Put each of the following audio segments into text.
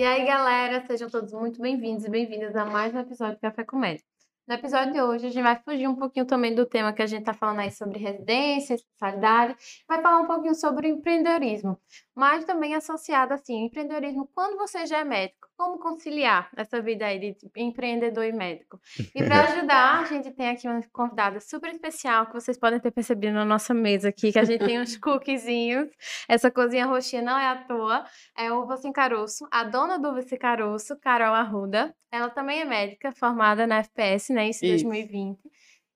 E aí, galera, sejam todos muito bem-vindos e bem-vindas a mais um episódio do Café Comédia. No episódio de hoje, a gente vai fugir um pouquinho também do tema que a gente está falando aí sobre residência, especialidade, vai falar um pouquinho sobre empreendedorismo, mas também associado assim, empreendedorismo quando você já é médico, como conciliar essa vida aí de tipo, empreendedor e médico. E para ajudar, a gente tem aqui uma convidada super especial que vocês podem ter percebido na nossa mesa aqui, que a gente tem uns cookiezinhos. Essa cozinha roxinha não é à toa, é o Sem Caroço, a dona do Sem Caroço, Carol Arruda. Ela também é médica, formada na FPS, né, isso em 2020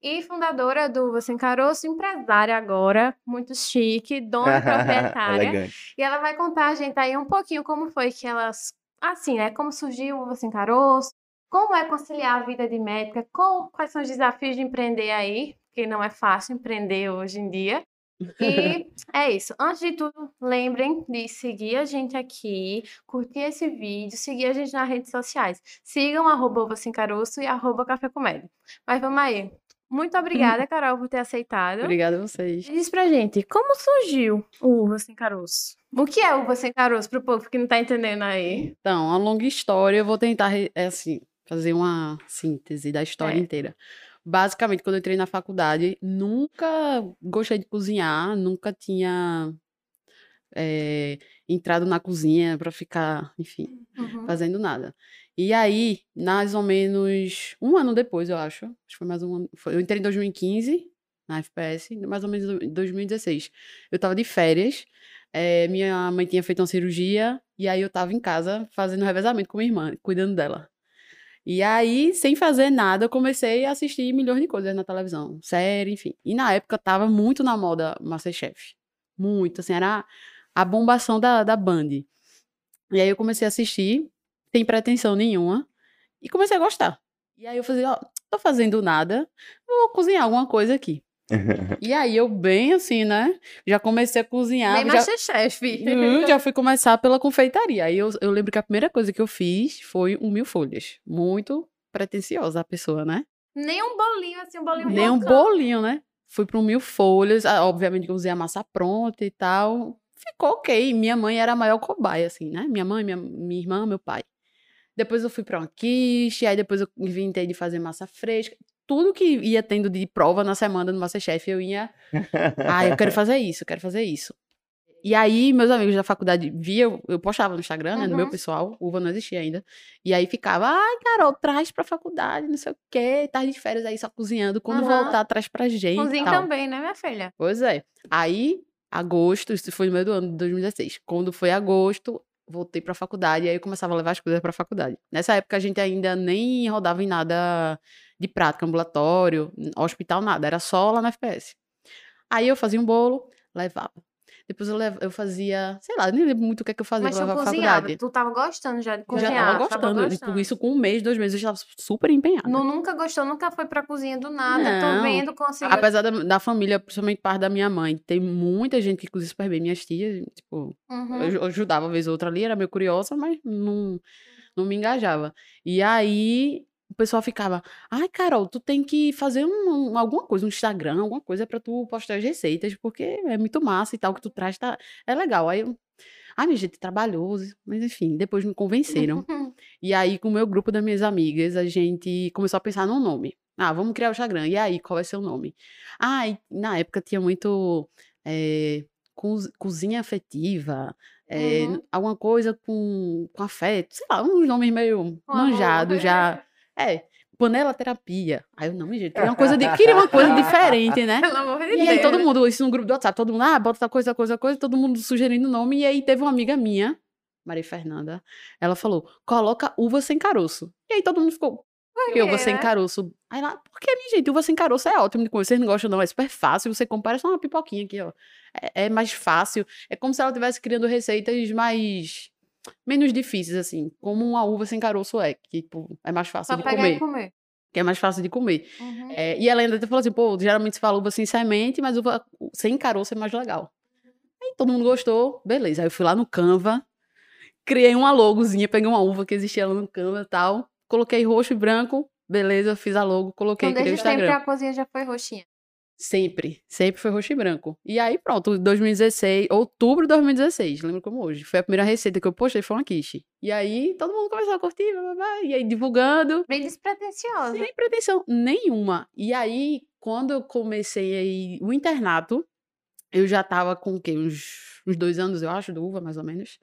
e fundadora do Você Caroço, empresária agora, muito chique, dona proprietária. e ela vai contar a gente aí um pouquinho como foi que elas assim, né? Como surgiu o Você Encarou, como é conciliar a vida de médica, com, quais são os desafios de empreender aí, porque não é fácil empreender hoje em dia. E é isso. Antes de tudo, lembrem de seguir a gente aqui, curtir esse vídeo, seguir a gente nas redes sociais. Sigam arroba Caroço e arroba Café Comédia. Mas vamos aí. Muito obrigada, Carol, por ter aceitado. Obrigada a vocês. Diz pra gente, como surgiu o Uva Sem Caroço? O que é Uva Sem Caroço, pro povo que não tá entendendo aí? Então, uma longa história, eu vou tentar, é assim, fazer uma síntese da história é. inteira. Basicamente, quando eu entrei na faculdade, nunca gostei de cozinhar, nunca tinha é, entrado na cozinha para ficar, enfim, uhum. fazendo nada. E aí, mais ou menos um ano depois, eu acho, acho que foi mais um ano, foi, eu entrei em 2015 na FPS, mais ou menos em 2016. Eu tava de férias, é, minha mãe tinha feito uma cirurgia, e aí eu tava em casa fazendo revezamento com minha irmã, cuidando dela. E aí, sem fazer nada, eu comecei a assistir milhões de coisas na televisão, série, enfim. E na época tava muito na moda Masterchef. Muito, assim, era a bombação da, da Band. E aí eu comecei a assistir, sem pretensão nenhuma, e comecei a gostar. E aí eu falei, ó, tô fazendo nada, vou cozinhar alguma coisa aqui. e aí eu bem assim, né? Já comecei a cozinhar. Bem já... Masterchef. Hum, já fui começar pela confeitaria. Aí eu, eu lembro que a primeira coisa que eu fiz foi um mil folhas. Muito pretensiosa a pessoa, né? Nem um bolinho, assim, um bolinho Nem um bolinho, né? Fui para um mil folhas. Ah, obviamente que eu usei a massa pronta e tal. Ficou ok. Minha mãe era a maior cobaia, assim, né? Minha mãe, minha, minha irmã, meu pai. Depois eu fui para uma quiche, aí depois eu inventei de fazer massa fresca. Tudo que ia tendo de prova na semana no Masterchef, eu ia. ah, eu quero fazer isso, eu quero fazer isso. E aí, meus amigos da faculdade via, eu postava no Instagram, né, uhum. no meu uhum. pessoal, uva não existia ainda. E aí ficava, ai, Carol, traz pra faculdade, não sei o quê, tarde de férias aí só cozinhando. Quando uhum. voltar, traz pra gente. Cozinha também, né, minha filha? Pois é. Aí, agosto, isso foi no meio do ano de 2016. Quando foi agosto, voltei para a faculdade, e aí eu começava a levar as coisas para a faculdade. Nessa época a gente ainda nem rodava em nada de prática, ambulatório, hospital, nada, era só lá na FPS. Aí eu fazia um bolo, levava. Depois eu, levo, eu fazia, sei lá, nem lembro muito o que, é que eu fazia Mas pra faculdade. Tu tava gostando já de cozinhar? Já tava gostando. Tava gostando. Isso com um mês, dois meses, eu já estava super empenhada. Não, nunca gostou, nunca foi pra cozinha do nada. Não. Tô vendo, consigo... Apesar da, da, família, principalmente parte da minha mãe, tem muita gente que cozinha super bem. Minhas tias, tipo, uhum. eu, eu ajudava uma vez ou outra ali, era meio curiosa, mas não, não me engajava. E aí, o pessoal ficava, ai, Carol, tu tem que fazer um, um, alguma coisa, um Instagram, alguma coisa para tu postar as receitas, porque é muito massa e tal, que tu traz, tá, é legal. Aí eu, ai, minha gente, trabalhoso, mas enfim, depois me convenceram. e aí, com o meu grupo das minhas amigas, a gente começou a pensar num nome. Ah, vamos criar o Instagram. E aí, qual vai ser o nome? Ah, e na época tinha muito é, cozinha afetiva, é, uhum. alguma coisa com, com afeto, sei lá, uns nomes meio manjados já. É, panela terapia. Aí eu, não, me gente, queria uma coisa, de, queria uma coisa diferente, né? Pelo amor de e Deus. aí todo mundo, isso no grupo do WhatsApp, todo mundo, ah, bota tal coisa, coisa, coisa, todo mundo sugerindo nome. E aí teve uma amiga minha, Maria Fernanda, ela falou, coloca uva sem caroço. E aí todo mundo ficou, por que uva sem caroço? Aí lá, porque, minha gente, uva sem caroço é ótimo de comer. Vocês não gostam, não? É super fácil. Você compara só uma pipoquinha aqui, ó. É, é mais fácil. É como se ela estivesse criando receitas mais menos difíceis, assim, como uma uva sem caroço é, que tipo, é mais fácil Só de comer. comer. Que é mais fácil de comer. Uhum. É, e ela ainda falou assim, pô, geralmente se fala uva sem semente, mas uva sem caroço é mais legal. Aí todo mundo gostou, beleza. Aí eu fui lá no Canva, criei uma logozinha, peguei uma uva que existia lá no Canva e tal, coloquei roxo e branco, beleza, fiz a logo, coloquei, então, criei o Instagram. Sempre a cozinha já foi roxinha. Sempre, sempre foi roxo e branco. E aí, pronto, 2016, outubro de 2016, lembro como hoje. Foi a primeira receita que eu postei, foi uma quiche. E aí, todo mundo começou a curtir, blá, blá, blá, e aí divulgando. Bem despretensiosa. Sem pretensão nenhuma. E aí, quando eu comecei aí, o internato, eu já tava com o quê? Uns, uns dois anos, eu acho, do uva, mais ou menos.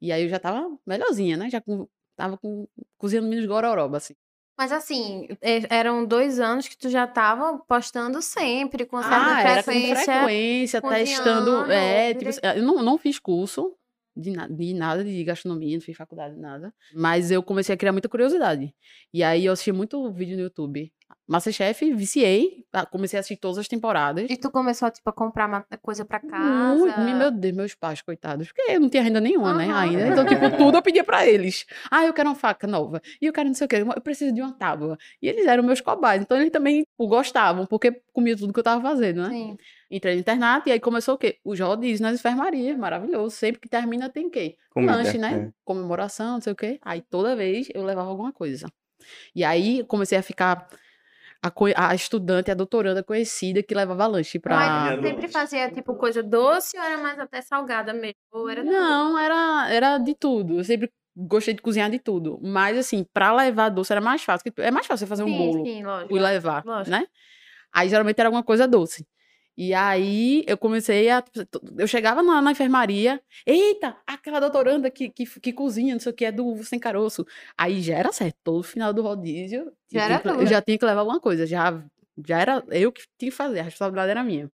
E aí eu já tava melhorzinha, né? Já com, tava com, cozinhando menos gororoba, assim. Mas assim, é- eram dois anos que tu já tava postando sempre, com certa Ah, era com frequência. frequência, testando. É, tipo, eu não, não fiz curso de, na- de nada de gastronomia, não fiz faculdade, nada. Mas eu comecei a criar muita curiosidade. E aí eu assisti muito vídeo no YouTube. Masterchef, viciei, comecei a assistir todas as temporadas. E tu começou, tipo, a comprar coisa pra casa. me- meu Deus, meus pais, coitados. Porque eu não tinha renda nenhuma, né, Aham. ainda. Então, tipo, tudo eu pedia pra eles. Ah, eu quero uma faca nova. E eu quero não sei o quê. Eu preciso de uma tábua. E eles eram meus cobaias. Então, eles também tipo, gostavam, porque comiam tudo que eu tava fazendo, né? Sim. Entrei no internato e aí começou o quê? Os rodízios nas enfermarias. Maravilhoso. Sempre que termina tem o quê? Comida, Lanche, né? é. Comemoração, não sei o quê. Aí, toda vez, eu levava alguma coisa. E aí, comecei a ficar... A, a estudante, a doutoranda conhecida que levava lanche pra... Mas sempre fazia, tipo, coisa doce ou era mais até salgada mesmo? Ou era tudo? Não, era, era de tudo. Eu sempre gostei de cozinhar de tudo. Mas, assim, pra levar doce era mais fácil. É mais fácil você fazer um sim, bolo sim, lógico. e levar, lógico. né? Aí, geralmente, era alguma coisa doce. E aí, eu comecei a... Eu chegava na, na enfermaria. Eita, aquela doutoranda que, que, que cozinha, não sei o que, é do uva sem caroço. Aí, já era certo. Todo final do rodízio... Já eu era tinha que- Eu já tinha que levar alguma coisa. Já, já era eu que tinha que fazer. A responsabilidade era minha.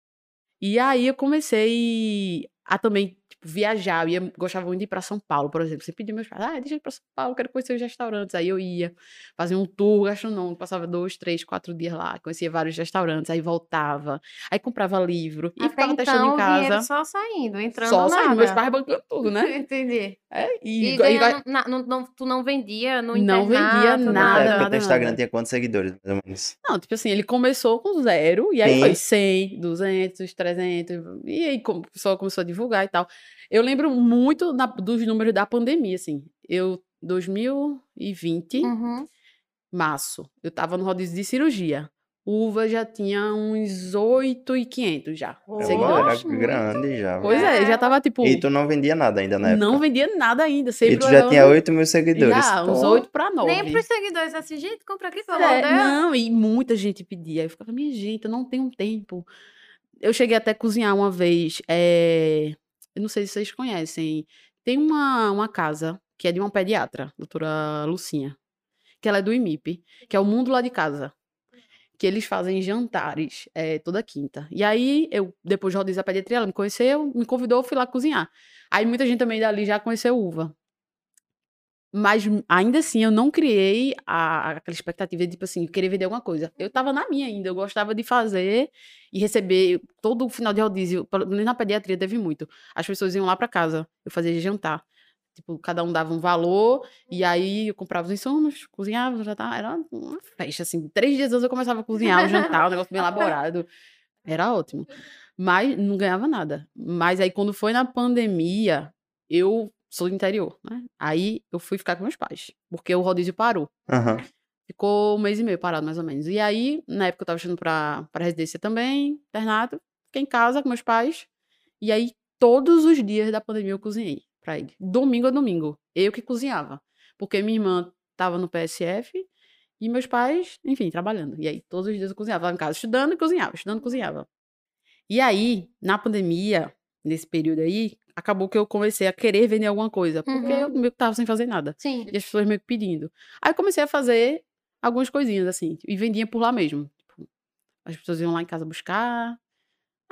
E aí, eu comecei a também tipo, viajar. Eu ia, gostava muito de ir para São Paulo, por exemplo. Você pedia meus pais, ah, deixa eu ir para São Paulo, quero conhecer os restaurantes. Aí eu ia, fazia um tour gastronômico, passava dois, três, quatro dias lá, conhecia vários restaurantes, aí voltava, aí comprava livro e Até ficava testando então, em o dinheiro casa. só saindo, entrando Só nada. saindo, meus pais bancando tudo, né? Entendi. É, E, e, e- ganhando, na- não, não- tu não vendia no Não vendia nada, Na época nada, do Instagram tinha quantos seguidores, mais ou menos? Não, tipo assim, ele começou com zero, e aí Sim. foi 100, 200, 300, e aí o pessoal começou a divulgar e tal. Eu lembro muito na- dos números da pandemia, assim. Eu, 2020, Uhum. março, eu tava no rodízio de cirurgia. Uva já tinha uns 8,500 já, uma seguidores. era grande já. Pois é, já tava tipo, E tu não vendia nada ainda na época? não vendia nada ainda, sempre E tu já tinha levando- 8 mil seguidores. Já, uns Pô, 8 para 9. Nem pros seguidores assim, gente, compra aqui, pelo amor É, Deus. não, e muita gente pedia. Aí eu ficava, minha gente, eu não tenho tempo. Eu cheguei até a cozinhar uma vez. é, Eu não sei se vocês conhecem. Tem uma, uma casa que é de uma pediatra, doutora Lucinha, que ela é do IMIP, que é o Mundo Lá de Casa. Que eles fazem jantares é, toda quinta. E aí, eu, depois de rodízio da pediatria, ela me conheceu, me convidou, fui lá cozinhar. Aí muita gente também dali já conheceu uva. Mas m- ainda assim, eu não criei a, aquela expectativa de, tipo assim, querer vender alguma coisa. Eu tava na minha ainda, eu gostava de fazer e receber todo o final de rodízio. menos Na pediatria teve muito. As pessoas iam lá pra casa, eu fazia jantar. Tipo, cada um dava um valor, e aí eu comprava os insumos, cozinhava, já tá, era uma festa, assim. Três dias antes eu começava a cozinhar, o jantar, um negócio bem elaborado. Era ótimo. Mas não ganhava nada. Mas aí, quando foi na pandemia, eu sou do interior, né? Aí eu fui ficar com meus pais, porque o rodízio parou. Aham. Ficou um mês e meio parado, mais ou menos. E aí, na época, eu tava estudando pra, pra residência também, internato. Fiquei em casa com meus pais. E aí, todos os dias da pandemia, eu cozinhei pra ele. Domingo a domingo. Eu que cozinhava. Porque minha irmã tava no PSF e meus pais, enfim, trabalhando. E aí, todos os dias eu cozinhava. Tava em casa estudando e cozinhava, estudando e cozinhava. E aí, na pandemia, nesse período aí, acabou que eu comecei a querer vender alguma coisa. Porque Uhum. eu meio que tava sem fazer nada. Sim. E as pessoas meio que pedindo. Aí eu comecei a fazer algumas coisinhas, assim, e vendia por lá mesmo. Tipo, as pessoas iam lá em casa buscar.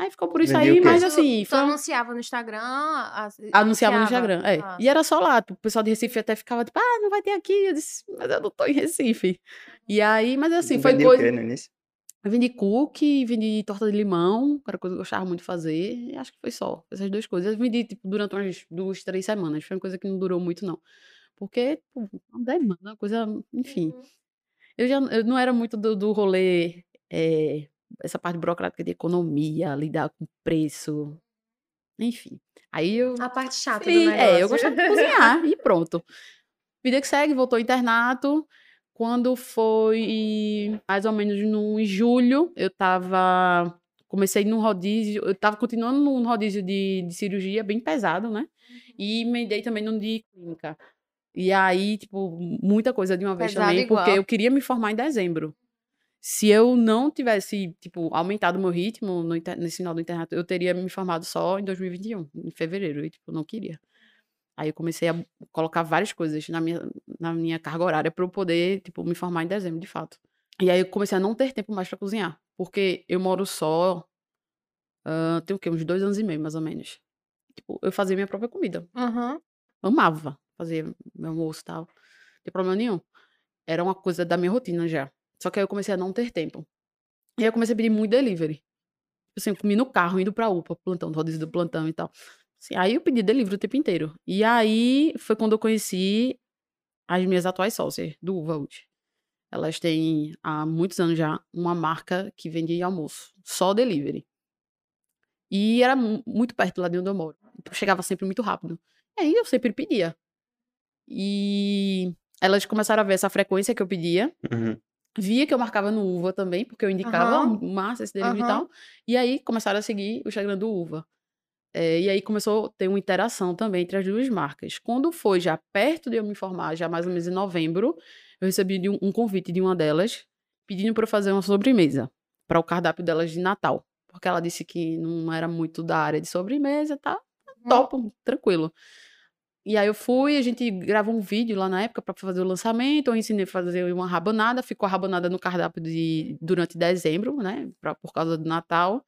Aí ficou por isso Vendia o aí, mas Tu- assim, tu foi um- anunciava no Instagram? as- anunciava no anunciava? Instagram. É. Ah. E era só lá. tipo, O pessoal de Recife até ficava tipo, ah, não vai ter aqui. Eu disse, mas eu não tô em Recife. E aí, mas assim, Tu foi o quê no início? Eu vendi cookie, vendi torta de limão, que era coisa que eu gostava muito de fazer. E acho que foi só essas duas coisas. Eu vendi, tipo, durante umas duas, três semanas. Foi uma coisa que não durou muito, não. Porque, tipo, uma demanda, uma coisa, enfim. Uhum. Eu já eu não era muito do, do rolê, eh, essa parte burocrática de economia, lidar com preço. Enfim. Aí eu. A parte chata do Sim, negócio. é, eu gostava de cozinhar e pronto. Vida que segue, voltou ao internato. Quando foi mais ou menos no em julho, eu tava comecei num rodízio, eu tava continuando num rodízio de, de cirurgia bem pesado, né? E emendei também num de clínica. E aí, tipo, muita coisa de uma vez Pesado também, porque igual. eu queria me formar em dezembro. Se eu não tivesse, tipo, aumentado o meu ritmo no, nesse final do internato, eu teria me formado só em 2021, em fevereiro, e, tipo, não queria. Aí eu comecei a colocar várias coisas na minha, na minha carga horária para eu poder, tipo, me formar em dezembro, de fato. E aí eu comecei a não ter tempo mais para cozinhar, porque eu moro só, ah, tem o quê? Uns dois anos e meio, mais ou menos. Tipo, eu fazia minha própria comida Uhum. amava fazer meu almoço e tal. Não tem problema nenhum. Era uma coisa da minha rotina já. Só que aí eu comecei a não ter tempo. E aí eu comecei a pedir muito delivery. Assim, eu comi no carro, indo pra UPA, plantão, rodízio do plantão e tal. Assim, aí eu pedi delivery o tempo inteiro. E aí foi quando eu conheci as minhas atuais sócias, do Uva hoje. Elas têm há muitos anos já uma marca que vende almoço, só delivery. E era mu- muito perto lá de onde eu moro. Então chegava sempre muito rápido. E aí eu sempre pedia. E elas começaram a ver essa frequência que eu pedia. Uhum. Via que eu marcava no Uva também, porque eu indicava. "Ó, massa esse delivery e Aham. tal. E aí começaram a seguir o Instagram do Uva. É, e aí começou a ter uma interação também entre as duas marcas. Quando foi já perto de eu me formar, já mais ou menos em novembro, eu recebi de um, um convite de uma delas pedindo para eu fazer uma sobremesa para o cardápio delas de Natal. Porque ela disse que não era muito da área de sobremesa, tá? Uhum. Topo, tranquilo. E aí eu fui, a gente gravou um vídeo lá na época para fazer o lançamento, eu ensinei a fazer uma rabanada, ficou a rabanada no cardápio de, durante dezembro, né, pra, por causa do Natal.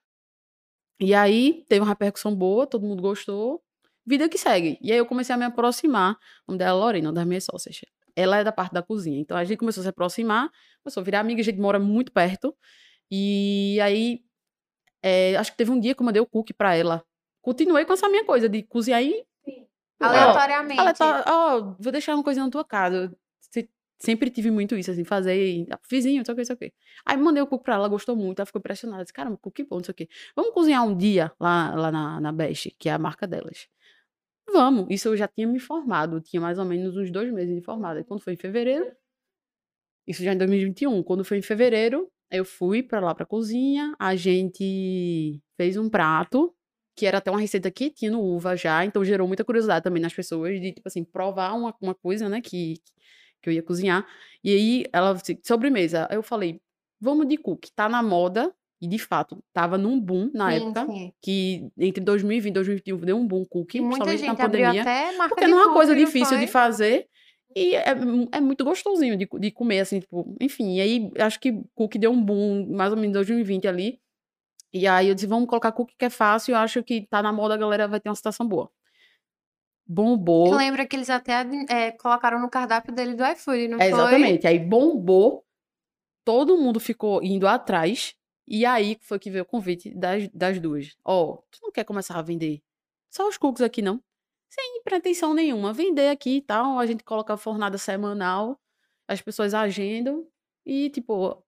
E aí teve uma repercussão boa, todo mundo gostou, vida que segue. E aí eu comecei a me aproximar, o nome dela é Lorena, uma das minhas sócias. Ela é da parte da cozinha, então a gente começou a se aproximar, começou a virar amiga, a gente mora muito perto. E aí, é, acho que teve um dia que eu mandei o cookie pra ela. Continuei com essa minha coisa de cozinhar e Aleatoriamente. tá, ó, vou deixar uma coisinha na tua casa. Sempre tive muito isso, assim, fazer, e, ah, vizinho, não sei o que, não sei o que. Aí mandei o cookie pra ela, gostou muito, ela ficou impressionada. Disse, caramba, cookie bom, não sei o que. Vamos cozinhar um dia lá, lá na, na Best, que é a marca delas. Vamos. Isso eu já tinha me formado, tinha mais ou menos uns dois meses de formada. E quando foi em fevereiro, isso já em 2021, quando foi em fevereiro, eu fui pra lá pra cozinha, a gente fez um prato, que era até uma receita que tinha no Uva já, então gerou muita curiosidade também nas pessoas de, tipo assim, provar uma, uma coisa, né, que, que eu ia cozinhar. E aí, ela, disse, sobremesa, aí eu falei, vamos de cookie, tá na moda, e de fato, tava num boom na Sim, época, sim. que entre 2020 e 2021 deu um boom cookie, E muita principalmente na gente abriu pandemia. até marca Porque não é uma coisa difícil de fazer. E é, é muito gostosinho de, de comer, assim, tipo, enfim. E aí, acho que cookie deu um boom, mais ou menos em 2020 ali. E aí eu disse, vamos colocar cookie que é fácil, eu acho que tá na moda, a galera vai ter uma situação boa. Bombou. Lembra que eles até é, colocaram no cardápio dele do iFood, não É, foi? exatamente. Aí bombou, todo mundo ficou indo atrás, e aí foi que veio o convite das, das duas. Ó, tu não quer começar a vender só os cookies aqui, não? Sem pretensão nenhuma. Vender aqui e tal, a gente coloca a fornada semanal, as pessoas agendam, e tipo,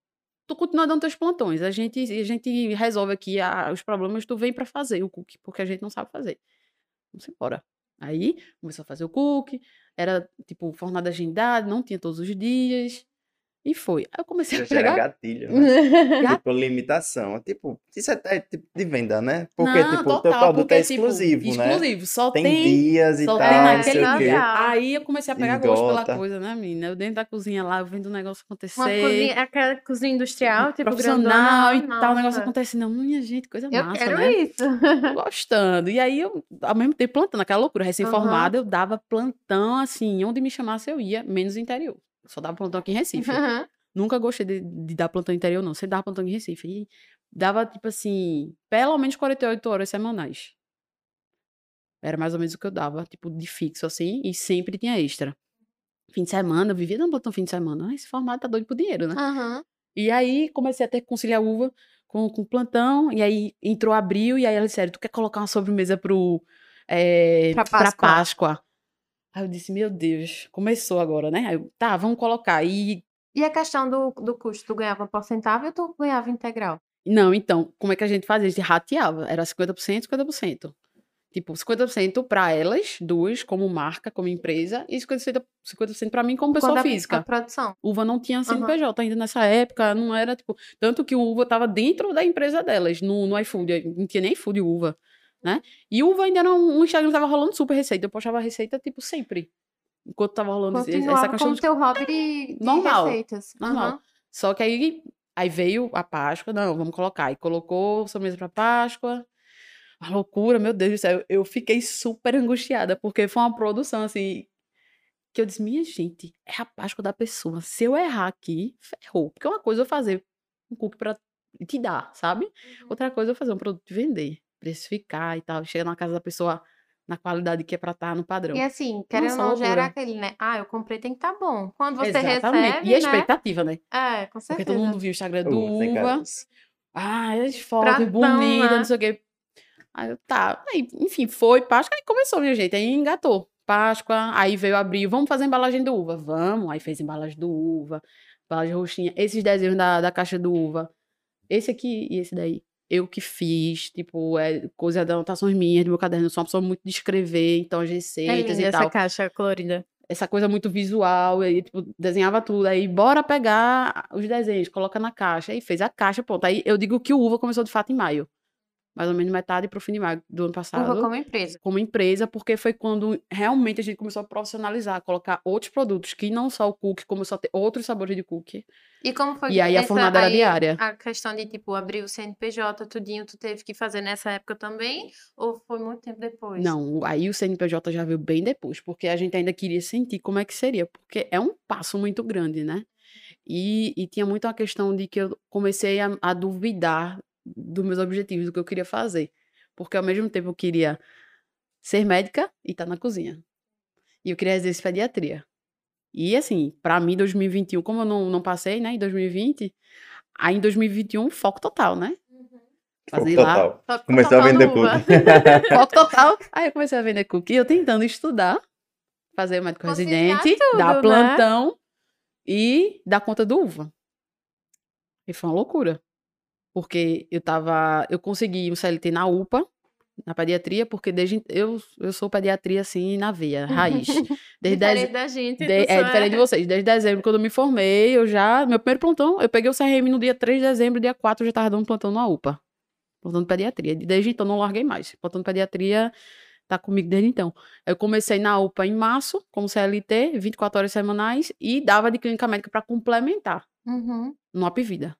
tu continua dando teus plantões. A gente, a gente resolve aqui a- os problemas, tu vem pra fazer o cookie, porque a gente não sabe fazer. Vamos embora. Aí começou a fazer o cookie, era tipo fornada agendada, não tinha todos os dias. E foi. Aí eu comecei a pegar. gatilho, né? Gat- Tipo, limitação. Tipo, isso é, é tipo de venda, né? Porque, Não, tipo, o teu total, produto porque, é tipo, exclusivo, né? exclusivo, só Tem, tem. dias e só tal, tem não naquele sei o quê. dia. Aí eu comecei a pegar gosto pela coisa, né, menina? Eu dentro da cozinha lá, eu vendo o negócio acontecer. Uma cozinha, aquela cozinha industrial, tipo, profissional e grandona. tal, o negócio acontecendo. Minha gente, coisa Eu massa, quero né? isso. gostando. E aí eu, ao mesmo tempo, plantando aquela loucura, recém-formada, eu dava plantão, assim, onde me chamasse eu ia, menos interior. Só dava plantão aqui em Recife. Nunca gostei de, de dar plantão interior, não. Sempre dava plantão em Recife. E dava, tipo assim, pelo menos 48 horas semanais. Era mais ou menos o que eu dava, tipo, de fixo, assim, e sempre tinha extra. Fim de semana, eu vivia dando plantão fim de semana. Esse formato tá doido por dinheiro, né? Aham. E aí comecei a ter que conciliar uva com, com plantão, e aí entrou abril, e aí ela disse, sério, tu quer colocar uma sobremesa pro, é, Pra pra Páscoa. Aí eu disse, meu Deus, começou agora, né? Aí eu, tá, vamos colocar. E, E a questão do, do custo? Tu ganhava porcentagem ou tu ganhava integral? não, então, como é que a gente fazia? A gente rateava, era 50%, 50%. Tipo, 50% para elas, duas, como marca, como empresa, e 50%, 50 para mim como pessoa Quando a- física. A produção. Uva não tinha. CNPJ ainda nessa época, não era tipo. Tanto que o Uva tava dentro da empresa delas, no, no iFood. Não tinha nem iFood Uva, né? E Uva ainda um, um Instagram tava rolando super receita. Eu postava receita, tipo, sempre. Enquanto tava rolando esse- essa Continuava questão como de teu hobby de, Normal, receitas. normal. Aham. Só que aí, aí veio a Páscoa, não, vamos colocar. E colocou sobremesa pra Páscoa. Uma loucura, meu Deus do céu. Eu fiquei super angustiada, porque foi uma produção assim. Que eu disse, minha gente, é a Páscoa da pessoa. Se eu errar aqui, ferrou. Porque uma coisa é eu fazer um cookie pra te dar, sabe? Outra coisa é eu fazer um produto e vender, precificar e tal. Chega na casa da pessoa na qualidade que é pra estar no padrão. E assim, querendo ou Nossa, não, gera aquele, né? Ah, eu comprei, tem que estar bom. Quando você Exatamente. recebe, e a né? expectativa, né? É, com Porque certeza. todo mundo viu o Instagram do Uva, sem Uva. Ah, as fotos bonitas, né? não sei o quê. Aí eu, tá. Aí, enfim, foi Páscoa, aí começou, minha gente. Aí engatou. Páscoa, aí veio abril, vamos fazer embalagem do uva. Vamos. Aí fez embalagem do uva, embalagem roxinha. Esses desenhos da, da caixa do uva. Esse aqui e esse daí. Eu que fiz, tipo, é coisa de anotações minhas, do meu caderno. Eu sou uma pessoa muito de escrever, então as É receitas linda e essa tal caixa colorida. essa coisa muito visual, aí, tipo, desenhava tudo, aí bora pegar os desenhos, coloca na caixa, aí fez a caixa, pronto. Aí eu digo que o Uva começou de fato em maio, mais ou menos metade pro fim de maio do ano passado, como... como empresa. empresa, porque foi quando realmente a gente começou a profissionalizar, colocar outros produtos, que não só o cookie, começou a ter outros sabores de cookie. E como foi E aí a essa- fornada era diária. A questão de, tipo, abrir o CNPJ, tudinho, tu teve que fazer nessa época também? Ou foi muito tempo depois? Não, o- aí o CNPJ já veio bem depois, porque a gente ainda queria sentir como é que seria, porque é um passo muito grande, né? E, e tinha muito a questão de que eu comecei a, a duvidar dos meus objetivos, do que eu queria fazer. Porque ao mesmo tempo eu queria ser médica e estar na cozinha. E eu queria exercer pediatria. E assim, pra mim, 2021, como eu não, não passei, né, em 2020, aí em 2021, foco total, né? Foco Fazer lá, total. Que Começou a total vender no cookie. Foco total. Aí eu comecei a vender cookie, eu tentando estudar, fazer o médico Conciliar residente, tudo, dar né? plantão e dar conta do uva. E foi uma loucura. Porque eu tava. Eu consegui um CLT na UPA, na pediatria, porque desde. Eu, eu sou pediatria assim na veia, raiz. Desde dez- Diferente da gente. de- é diferente de vocês. Desde dezembro, quando eu me formei, eu já. Meu primeiro plantão, eu peguei o CRM no dia 3 de dezembro, dia 4 eu já tava dando plantão na UPA. Plantão de pediatria. Desde então não larguei mais. Plantão de pediatria tá comigo desde então. Eu comecei na UPA em março, como CLT, 24 horas semanais, e dava de clínica médica para complementar Uhum. no Apvida.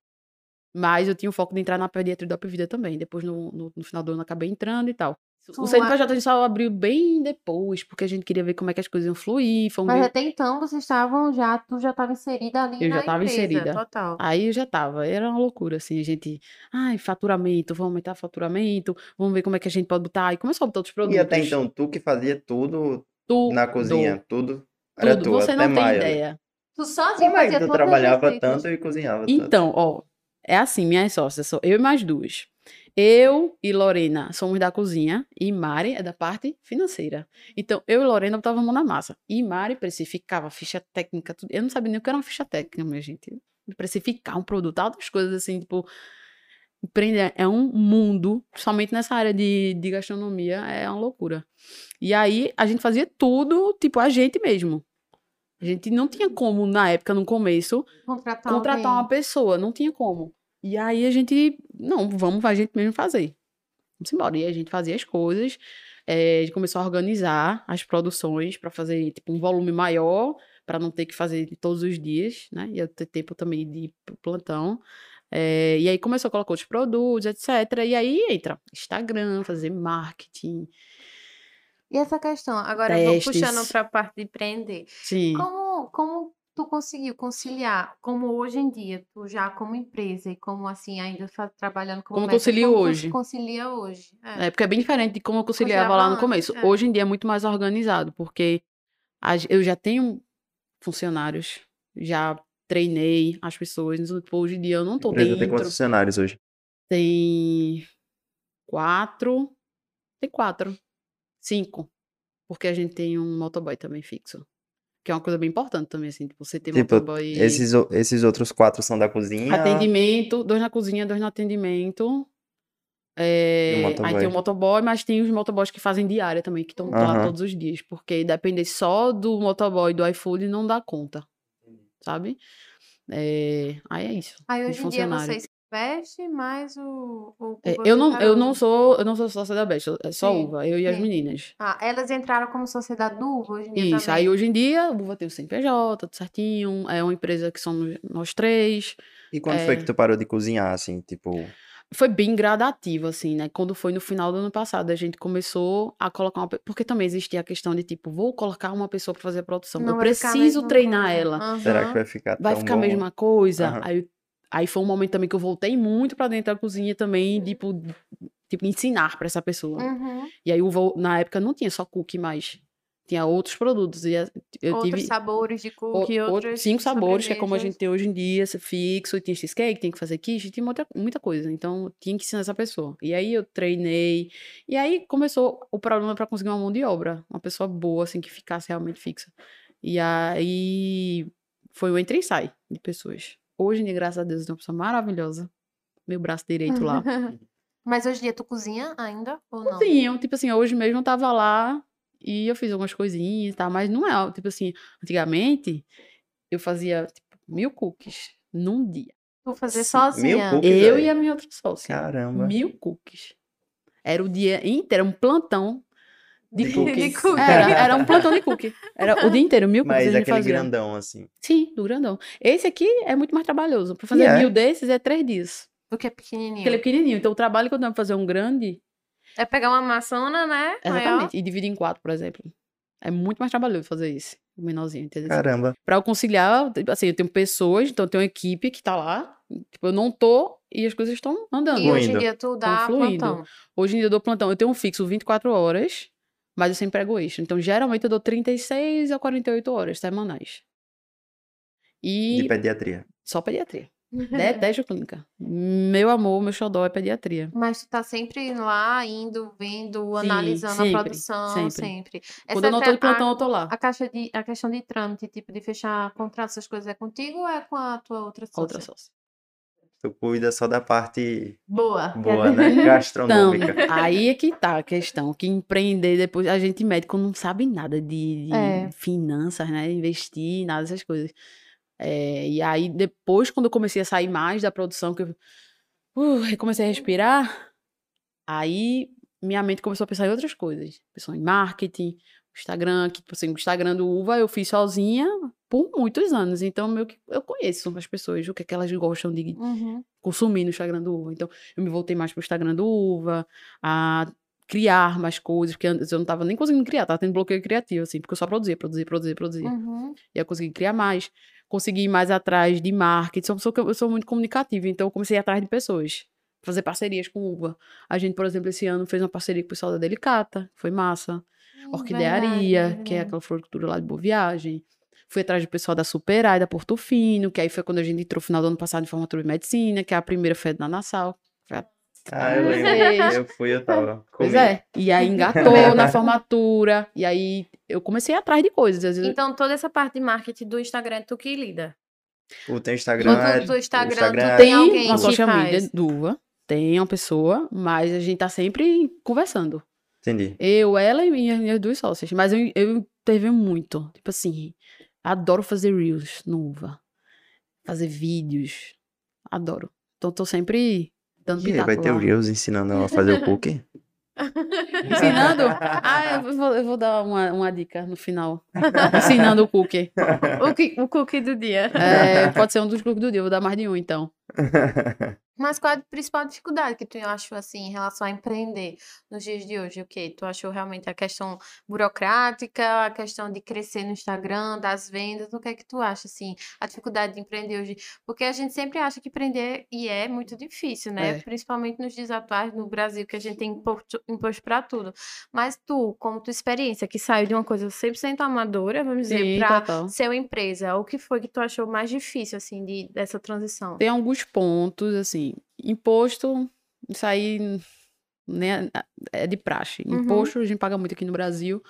Mas eu tinha o foco de entrar na pediatria do Apvida também. Depois, no, no, no final do ano, acabei entrando e tal. O Tua- CNPJ a gente só abriu bem depois, porque a gente queria ver como é que as coisas iam fluir. Mas ver- até então vocês estavam já, tu já estava inserida ali Eu na já tava empresa, inserida. total. Aí eu já tava, era uma loucura, assim, a gente, ai, faturamento, vamos aumentar faturamento, vamos ver como é que a gente pode botar, e começou a botar outros produtos. E até então, tu que fazia tudo tudo, na cozinha, tudo era tudo, tu, você até não tem maio. ideia. Tu sozinho Como é fazia que tu trabalhava tanto e cozinhava tanto? Então, ó, é assim, minhas sócias, sou eu e mais duas. Eu e Lorena somos da cozinha e Mari é da parte financeira. Então, eu e Lorena mão na massa. E Mari precificava ficha técnica, tudo. Eu não sabia nem o que era uma ficha técnica, minha gente. Precificar um produto, altas coisas assim, tipo. Empreender é um mundo, somente nessa área de, de gastronomia, é uma loucura. E aí, a gente fazia tudo, tipo, a gente mesmo. A gente não tinha como, na época, no começo, Contratar, contratar alguém. uma pessoa, não tinha como. E aí a gente, não, vamos a gente mesmo fazer. Vamos embora. E a gente fazia as coisas, eh, a gente começou a organizar as produções para fazer tipo um volume maior, para não ter que fazer todos os dias, né? E eu ter tempo também de plantão. Eh, e aí começou a colocar outros produtos, etc. E aí entra Instagram, fazer marketing. E essa questão, agora eu vou puxando Testes. para a parte de empreender. Sim. Como, como tu conseguiu conciliar, como hoje em dia, tu já como empresa e como assim, ainda fa- trabalhando como Como médica, concilio como hoje? concilia hoje? É. É, porque é bem diferente de como eu conciliava Conciliava lá no antes, começo. é. Hoje em dia é muito mais organizado, porque eu já tenho funcionários, já treinei as pessoas. Hoje em dia eu não tô empresa tem dentro. quantos funcionários hoje? Tem quatro. Tem quatro. Cinco. Porque a gente tem um motoboy também fixo. Que é uma coisa bem importante também, assim, tipo, você ter Tipo, motoboy. Esses, esses outros quatro são da cozinha. Atendimento, dois na cozinha, dois no atendimento. É, aí motoboy? tem o motoboy, mas tem os motoboys que fazem diária também, que estão lá Aham. todos os dias. Porque depender só do motoboy e do iFood não dá conta. Sabe? É, aí é isso. Aí os hoje em dia funcionários. vocês investem mais o. o, o É, você eu não, eu não sou, eu não sou sócia da Best, é só Sim, Uva, eu e as sim. meninas. Ah, elas entraram como sociedade do Uva hoje em dia Isso, também. aí hoje em dia, o Uva tem o CNPJ, tudo certinho, é uma empresa que somos nós três. E quando foi É. que tu parou de cozinhar, assim, tipo... Foi bem gradativo, assim, né? Quando foi no final do ano passado, a gente começou a colocar uma... Porque também existia a questão de, tipo, vou colocar uma pessoa pra fazer a produção. Não eu a preciso treinar coisa. ela. Será que vai ficar Vai tão ficar a bom? mesma coisa? Aham. Aí, aí foi um momento também que eu voltei muito pra dentro da cozinha também, tipo, tipo ensinar pra essa pessoa. Uhum. E aí, o Uva, na época, não tinha só cookie mais. Tinha outros produtos. E eu Outros tive... sabores de o- cookie, outro- outros cinco sabores, que é como a gente tem hoje em dia, fixo, tem cheesecake, tem que fazer quiche, tem muita, muita coisa. Então, eu tinha que ensinar essa pessoa. E aí eu treinei. E aí começou o problema para conseguir uma mão de obra, uma pessoa boa, assim, que ficasse realmente fixa. E aí foi o entra e sai de pessoas. Hoje em dia, graças a Deus, eu tenho uma pessoa maravilhosa. Meu braço direito lá. Mas hoje em dia tu cozinha ainda ou não? Cozinham, tipo assim, hoje mesmo eu tava lá e eu fiz algumas coisinhas e tal, mas não é, tipo assim, antigamente eu fazia tipo, mil cookies num dia. Tu fazer sozinha. cookies? Eu e a minha outra sócia. Caramba. Mil cookies. Era o dia inteiro, um plantão de De cookies. cookies. De cookies. Era, era um plantão de cookie. Era o dia inteiro, mil cookies Mas aquele fazia. grandão, assim. Sim, do grandão. Esse aqui é muito mais trabalhoso. Pra fazer é? mil desses é três dias. Do que é pequenininho. Porque ele é pequenininho. Então o trabalho que eu tenho pra fazer um grande É pegar uma maçona, né? Maior. Exatamente. E dividir em quatro, por exemplo. É muito mais trabalhoso fazer isso. O menorzinho, entendeu? Caramba. Pra eu conciliar, assim, eu tenho pessoas, então eu tenho uma equipe que tá lá. Tipo, eu não tô e as coisas estão andando. E hoje em dia tu dá fluindo. plantão. Hoje em dia eu dou plantão. Eu tenho um fixo 24 horas, mas eu sempre prego extra. Então, geralmente eu dou 36 a 48 horas semanais. De E pediatria. só pediatria. Detesto clínica. Meu amor, meu xodó é pediatria. Mas tu tá sempre lá, indo, vendo, Sim, analisando sempre, a produção, sempre. sempre. Quando eu não tô de plantão, a, eu tô lá. a, caixa de, a questão de trâmite, tipo, de fechar contrato, essas coisas é contigo ou é com a tua outra sócia? Outra sócia. Tu cuida só da parte Boa. boa, né? Então, Gastronômica. aí é que tá a questão, que empreender depois, a gente médico não sabe nada de, de É. finanças, né, investir, nada dessas coisas. É, e aí depois, quando eu comecei a sair mais da produção, que eu uh, eu comecei a respirar, aí minha mente começou a pensar em outras coisas. Pensou em marketing, Instagram, que tipo assim, o Instagram do Uva eu fiz sozinha por muitos anos, então meio que eu conheço as pessoas, o que é que elas gostam de, Uhum. consumir no Instagram do Uva. Então, eu me voltei mais pro Instagram do Uva, a criar mais coisas, porque antes eu não tava nem conseguindo criar, tava tendo bloqueio criativo, assim, porque eu só produzia, produzia, produzia, produzia. Uhum. E eu consegui criar mais, consegui ir mais atrás de marketing, sou pessoa que eu, eu sou muito comunicativa, então eu comecei a ir atrás de pessoas, fazer parcerias com Uva. A gente, por exemplo, esse ano fez uma parceria com o pessoal da Delicata, foi massa. Hum, Orquidearia, verdade, que é aquela floricultura lá de Boa Viagem. Fui atrás do pessoal da Superai, da Porto Fino, que aí foi quando a gente entrou no final do ano passado em formatura de medicina, que é a primeira feira da Nassau. Foi a- Ah, eu lembro. Eu fui, eu tava. Pois comigo. é. E aí engatou na formatura. E aí eu comecei atrás de coisas. Então, toda essa parte de marketing do Instagram é tu que lida. O teu Instagram No é... do Instagram, o Instagram tu é- tem tem alguém uma que social faz. media tem uma pessoa, mas a gente tá sempre conversando. Entendi. Eu, ela e minhas, minhas duas sócias. Mas eu, eu teve muito. Tipo assim, adoro fazer reels no Uva. Fazer vídeos. Adoro. Então tô sempre dando E pitaco vai ter o Reels ensinando ela a fazer o cookie? Ensinando? Ah, eu vou, eu vou dar uma, uma dica no final. Ensinando o cookie. O, que- o cookie do dia. É, pode ser um dos cookies do dia. Eu vou dar mais de um, então. Mas qual é a principal dificuldade que tu achou, assim, em relação a empreender nos dias de hoje? O quê? Tu achou realmente a questão burocrática, a questão de crescer no Instagram, das vendas? O que é que tu acha, assim, a dificuldade de empreender hoje? Porque a gente sempre acha que empreender, e é muito difícil, né? É. Principalmente nos dias atuais no Brasil, que a gente tem imposto, imposto para tudo. Mas tu, como tua experiência, que saiu de uma coisa 100% amadora, vamos dizer, para ser uma empresa, o que foi que tu achou mais difícil, assim, de, dessa transição? Tem alguns pontos, assim. Imposto, isso aí né, é de praxe. Uhum. Imposto a gente paga muito aqui no Brasil.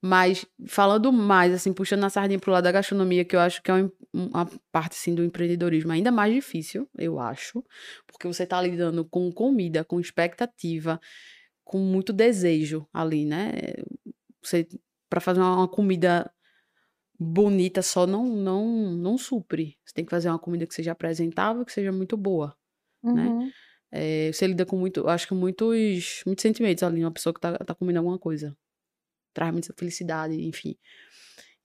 Mas falando mais, assim, puxando a sardinha pro lado da gastronomia, que eu acho que é um, uma parte assim, do empreendedorismo ainda mais difícil, eu acho, porque você está lidando com comida, com expectativa, com muito desejo ali, né? Você para fazer uma comida bonita só não não não supre. Você tem que fazer uma comida que seja apresentável, que seja muito boa, né? Uhum. Eh, você lida com muito, eu acho que muitos muitos sentimentos ali, uma pessoa que tá, tá comendo alguma coisa. Traz muita felicidade, enfim.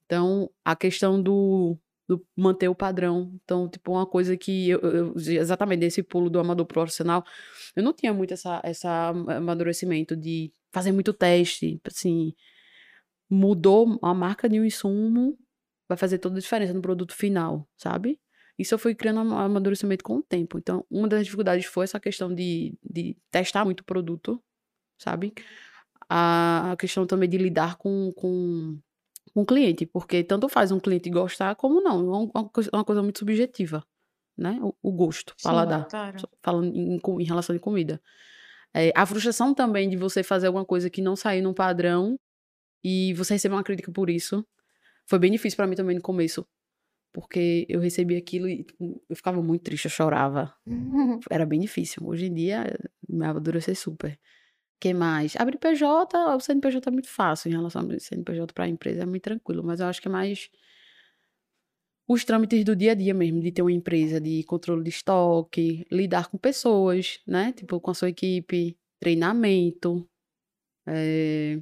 Então, a questão do, do manter o padrão. Então, tipo, uma coisa que eu, eu- exatamente nesse pulo do amador profissional, eu não tinha muito essa, essa amadurecimento de fazer muito teste, assim, mudou a marca de um insumo, vai fazer toda a diferença no produto final, sabe? Isso eu fui criando am- amadurecimento com o tempo. Então, uma das dificuldades foi essa questão de, de testar muito produto, sabe? A, a questão também de lidar com, com, com o cliente, porque tanto faz um cliente gostar como não. É uma, uma coisa, uma coisa muito subjetiva, né? O, o gosto, Sim, paladar, claro. falando em, em relação de comida. É, a frustração também de você fazer alguma coisa que não sair num padrão e você receber uma crítica por isso foi bem difícil pra mim também no começo. Porque eu recebi aquilo e tipo, eu ficava muito triste, eu chorava. Era bem difícil. Hoje em dia, me amadurecei super. que mais? Abrir PJ, o CNPJ é muito fácil em relação ao CNPJ para a empresa, é muito tranquilo, mas eu acho que é mais os trâmites do dia a dia mesmo, de ter uma empresa de controle de estoque, lidar com pessoas, né? Tipo, com a sua equipe, treinamento, eh,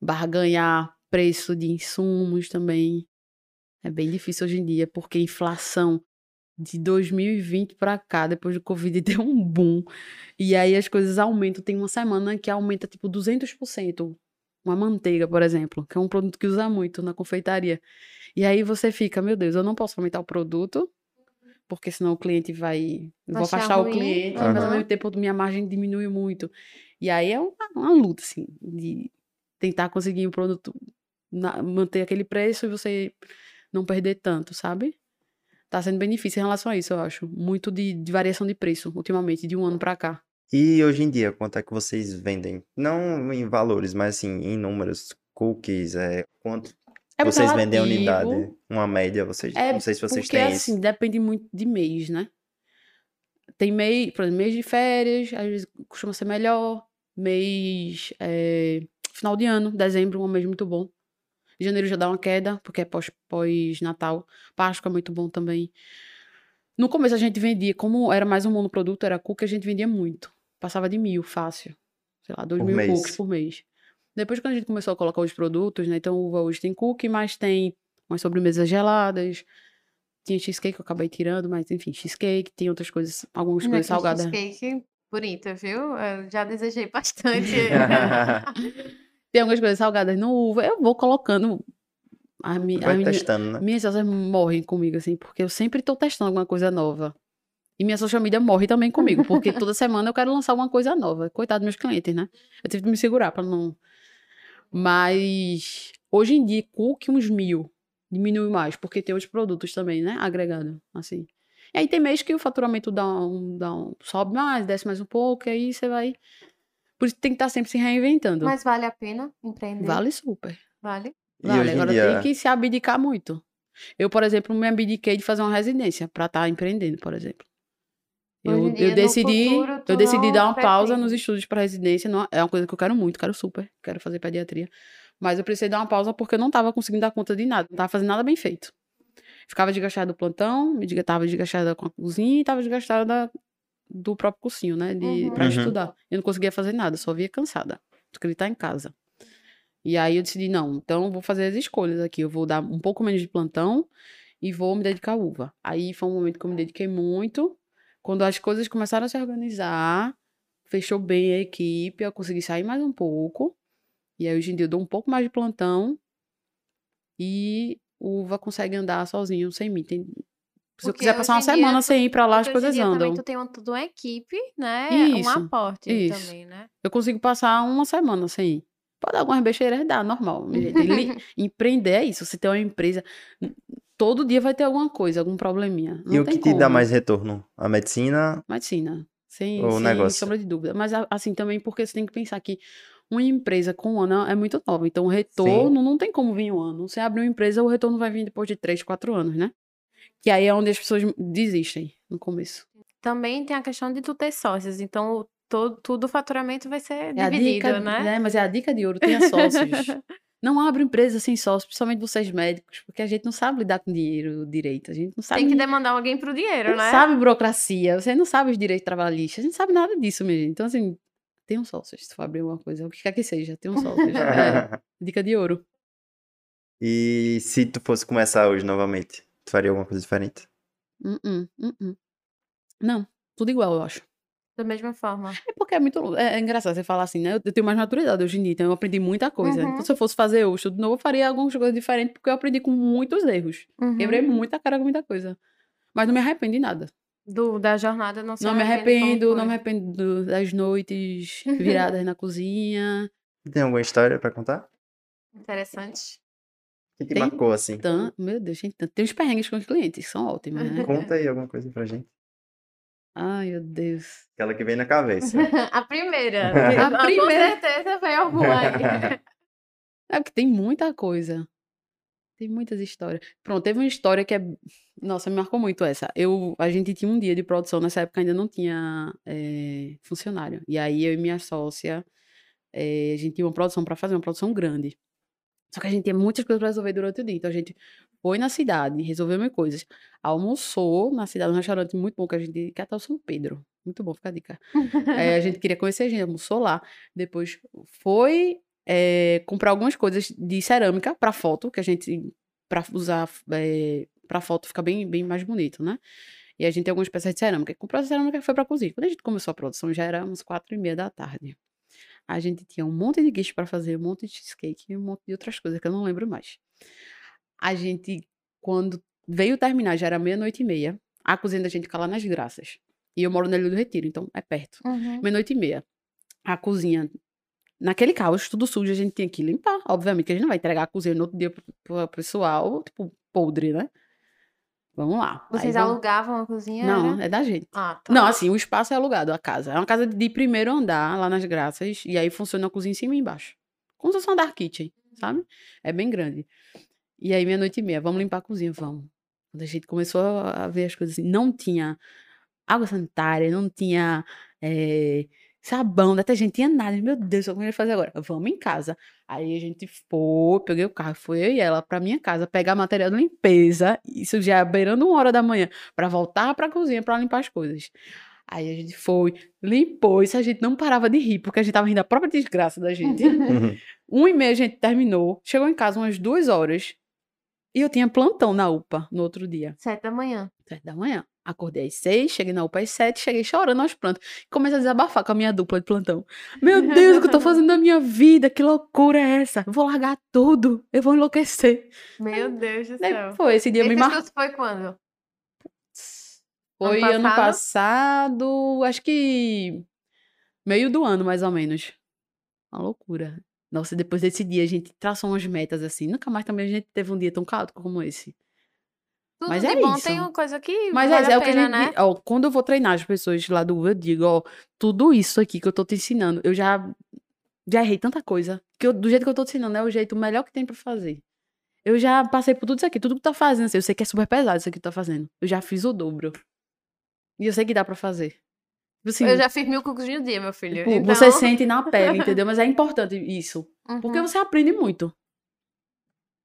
barganhar preço de insumos também. É bem difícil hoje em dia, porque a inflação de 2020 para cá, depois do Covid, deu um boom. E aí as coisas aumentam. Tem uma semana que aumenta tipo 200%. Uma manteiga, por exemplo, que é um produto que usa muito na confeitaria. E aí você fica, meu Deus, eu não posso aumentar o produto, porque senão o cliente vai. Vou afastar o cliente, mas ao mesmo tempo minha margem diminui muito. E aí é uma, uma luta, assim, de tentar conseguir um produto, na- manter aquele preço e você não perder tanto, sabe? Tá sendo bem difícil em relação a isso, eu acho. Muito de, de variação de preço, ultimamente, de um ano pra cá. E hoje em dia, quanto é que vocês vendem? Não em valores, mas assim, em números, cookies, é, quanto É vocês vendem a unidade? Uma média, vocês, É não sei se vocês porque, têm assim, isso. depende muito de mês, né? Tem mês, por exemplo, mês de férias, às vezes costuma ser melhor. Mês, é, final de ano, dezembro, um mês muito bom. Janeiro já dá uma queda, porque é pós- pós-natal. Páscoa é muito bom também. No começo a gente vendia, como era mais um monoproduto, era cookie, a gente vendia muito. Passava de mil, fácil. Sei lá, dois Por mil mês. cookies por mês. Depois, quando a gente começou a colocar os produtos, né? Então, uva hoje tem cookie, mas tem umas sobremesas geladas. Tinha cheesecake que eu acabei tirando, mas enfim, cheesecake, tem outras coisas, algumas coisas salgadas. cheesecake bonita, viu? Eu já desejei bastante. Tem algumas coisas salgadas no uva. Eu vou colocando. As, mi- Vai meni- testando, né? minhas sócias morrem comigo, assim, porque eu sempre tô testando alguma coisa nova. E minha social media morre também comigo, porque toda semana eu quero lançar alguma coisa nova. Coitado dos meus clientes, né? Eu tive que me segurar pra não. Mas hoje em dia, cookie uns mil. Diminui mais, porque tem outros produtos também, né? Agregado, assim. E aí tem mês que o faturamento dá um, dá um, sobe mais, desce mais um pouco, e aí você vai. Por isso tem que estar sempre se reinventando. Mas vale a pena empreender? Vale super. Vale? Vale, agora dia, tem que se abdicar muito. Eu, por exemplo, me abdiquei de fazer uma residência para estar empreendendo, por exemplo. Eu, dia, eu decidi, futuro, tu eu decidi dar uma pausa nos pretende. estudos para residência. Não, é uma coisa que eu quero muito, quero super, quero fazer pediatria. Mas eu precisei dar uma pausa porque eu não estava conseguindo dar conta de nada, não estava fazendo nada bem feito. Ficava desgastada do plantão, me desga- tava desgastada com a cozinha e estava desgastada da- do próprio cursinho, né, de, Uhum. para Uhum. estudar. Eu não conseguia fazer nada, só via cansada, porque ele tá em casa. E aí eu decidi, não, então eu vou fazer as escolhas aqui. Eu vou dar um pouco menos de plantão e vou me dedicar à uva. Aí foi um momento que eu me dediquei muito. Quando as coisas começaram a se organizar, fechou bem a equipe, eu consegui sair mais um pouco. E aí hoje em dia eu dou um pouco mais de plantão e uva consegue andar sozinho sem mim. Tem- Se eu quiser passar uma semana sem ir pra lá, as coisas dia também andam. tu tem uma, tudo uma equipe, né? Isso, um aporte isso. também, né? Eu consigo passar uma semana sem ir. Pode dar algumas besteiras, dá, normal. Li- Empreender é isso. Você tem uma empresa, todo dia vai ter alguma coisa, algum probleminha. Não e o que te dá como. mais retorno? A medicina Medicina. Sem, ou o sem negócio? sombra de dúvida. Mas assim também porque você tem que pensar que uma empresa com um ano é muito nova. Então o retorno não tem como vir um ano. Você abre uma empresa, o retorno vai vir depois de três, quatro anos, né? Que aí é onde as pessoas desistem no começo. Também tem a questão de tu ter sócios, então todo, tudo o faturamento vai ser É a dividido, dica, né? é, mas é a dica de ouro, tenha sócios. Não abra empresa sem sócios, principalmente vocês médicos, porque a gente não sabe lidar com dinheiro direito, a gente não sabe Tem que demandar alguém pro dinheiro, não né? sabe burocracia, você não sabe os direitos trabalhistas, a gente não sabe nada disso, minha gente. Então, assim, tenham sócios, se for abrir alguma coisa, o que quer que seja, tenham sócios. É, dica de ouro. E se tu fosse começar hoje novamente, tu faria alguma coisa diferente? Hum, hum, hum. Não, tudo igual, eu acho. Da mesma forma. É porque é muito. É, é engraçado você falar assim, né? Eu, eu tenho mais maturidade hoje em dia, então eu aprendi muita coisa. Uhum. Então, se eu fosse fazer hoje tudo de novo, eu faria algumas coisas diferentes, porque eu aprendi com muitos erros. Uhum. Quebrei muita cara com muita coisa. Mas não me arrependo de nada. Do, da jornada não se Não me arrependo, não me arrependo do- das noites viradas na cozinha. Tem alguma história pra contar? Interessante. Que, que Tem marcou assim? Tan- meu Deus, gente, tem uns perrengues com os clientes, que são ótimos, né? Conta aí alguma coisa pra gente. Ai, meu Deus. Aquela que vem na cabeça. a primeira. A Com primeira. certeza foi alguma aí. É porque tem muita coisa. Tem muitas histórias. Pronto, teve uma história que é. Nossa, me marcou muito essa. Eu, a gente tinha um dia de produção, nessa época ainda não tinha eh, funcionário. E aí eu e minha sócia, eh, a gente tinha uma produção para fazer, uma produção grande. Só que a gente tinha muitas coisas para resolver durante o dia. Então a gente foi na cidade, resolveu mil coisas. Almoçou na cidade, num restaurante muito bom que a gente. Que é até o São Pedro. Muito bom, fica a dica. É, a gente queria conhecer a gente, almoçou lá. Depois foi é, comprar algumas coisas de cerâmica para foto, que a gente, para usar é, para foto, fica bem, bem mais bonito, né? E a gente tem algumas peças de cerâmica. Comprou a cerâmica e foi pra cozinha. Quando a gente começou a produção, já era umas quatro e meia da tarde. A gente tinha um monte de guicho para fazer, um monte de cheesecake e um monte de outras coisas que eu não lembro mais. A gente, quando veio terminar, já era meia-noite e meia. A cozinha da gente fica lá nas Graças. E eu moro na Ilha do Retiro, então é perto. Uhum. Meia-noite e meia. A cozinha, naquele caos, tudo sujo, a gente tinha que limpar. Obviamente que a gente não vai entregar a cozinha no outro dia pro, pro pessoal, tipo, podre, né? Vamos lá. Vocês vamos- alugavam a cozinha? Não, era? é da gente. Ah, tá. Não, assim, o espaço é alugado, a casa. É uma casa de primeiro andar, lá nas Graças, e aí funciona a cozinha em cima e embaixo. Como se fosse uma dark kitchen, sabe? É bem grande. E aí, meia-noite e meia, vamos limpar a cozinha, vamos. Quando a gente começou a ver as coisas assim, não tinha água sanitária, não tinha eh, sabão, detergente, tinha nada. Meu Deus, como é que fazer agora? Vamos em casa. Aí a gente foi, peguei o carro, foi eu e ela pra minha casa pegar material de limpeza, isso já beirando uma hora da manhã, pra voltar pra cozinha pra limpar as coisas. Aí a gente foi, limpou, isso a gente não parava de rir, porque a gente tava rindo da própria desgraça da gente. Um e meia a gente terminou, chegou em casa umas duas horas, e eu tinha plantão na UPA no outro dia. Sete da manhã. Sete da manhã. Acordei às seis, cheguei na UPA às sete, cheguei chorando aos prantos. Comecei a desabafar com a minha dupla de plantão. Meu Deus, o que eu tô fazendo da minha vida? Que loucura é essa? Vou largar tudo, eu vou enlouquecer. Meu Deus do Daí céu. Foi, esse dia me Esse marcou. susto foi quando? Foi Ano ano passado? passado, acho que meio do ano, mais ou menos. Uma loucura. Nossa, depois desse dia a gente traçou umas metas assim. Nunca mais também a gente teve um dia tão caótico como esse. Tudo Mas de é bom isso. tem uma coisa que Mas vale é, é a o que a pena, gente. né? Ó, quando eu vou treinar as pessoas lá do UVA, eu digo, ó, tudo isso aqui que eu tô te ensinando, eu já, já errei tanta coisa. Que eu- do jeito que eu tô te ensinando é o jeito melhor que tem pra fazer. Eu já passei por tudo isso aqui, tudo que tu tá fazendo. assim, eu sei que é super pesado isso aqui que tu tá fazendo. Eu já fiz o dobro. E eu sei que dá pra fazer. Tipo assim, Eu já fiz mil cookies no dia, meu filho. tipo, Então... você sente na pele, entendeu? Mas é importante isso. Porque Uhum. você aprende muito.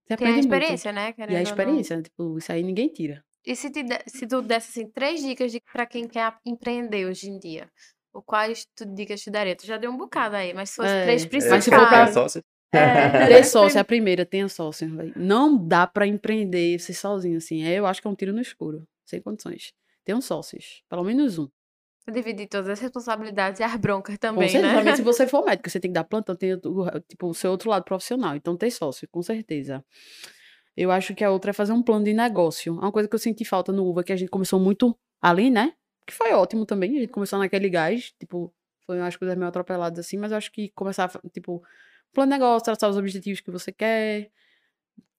Você Tem a aprende muito. experiência, né? E querendo a ou não. experiência, tipo, isso aí ninguém tira. E se, te se tu desse assim, três dicas de, pra quem quer empreender hoje em dia? O quais tu dicas te daria? Tu já deu um bocado aí, mas se fosse É, três É, principais. Mas se for pra- sócio. É, Ter sócio, a primeira, tenha sócio. Não dá pra empreender ser sozinho, assim. É, Eu acho que é um tiro no escuro. Sem condições. Tenham sócios. Pelo menos um. Dividir todas as responsabilidades e as broncas Com também, certeza, né? se você for médico, você tem que dar plantão, tem o, tipo, o seu outro lado profissional. Então, ter sócio, com certeza. Eu acho que a outra é fazer um plano de negócio. Uma coisa que eu senti falta no UVA, que a gente começou muito ali, né? Que foi ótimo também. A gente começou naquele gás, tipo, foi umas coisas meio atropeladas assim, mas eu acho que começar, tipo, plano de negócio, traçar os objetivos que você quer,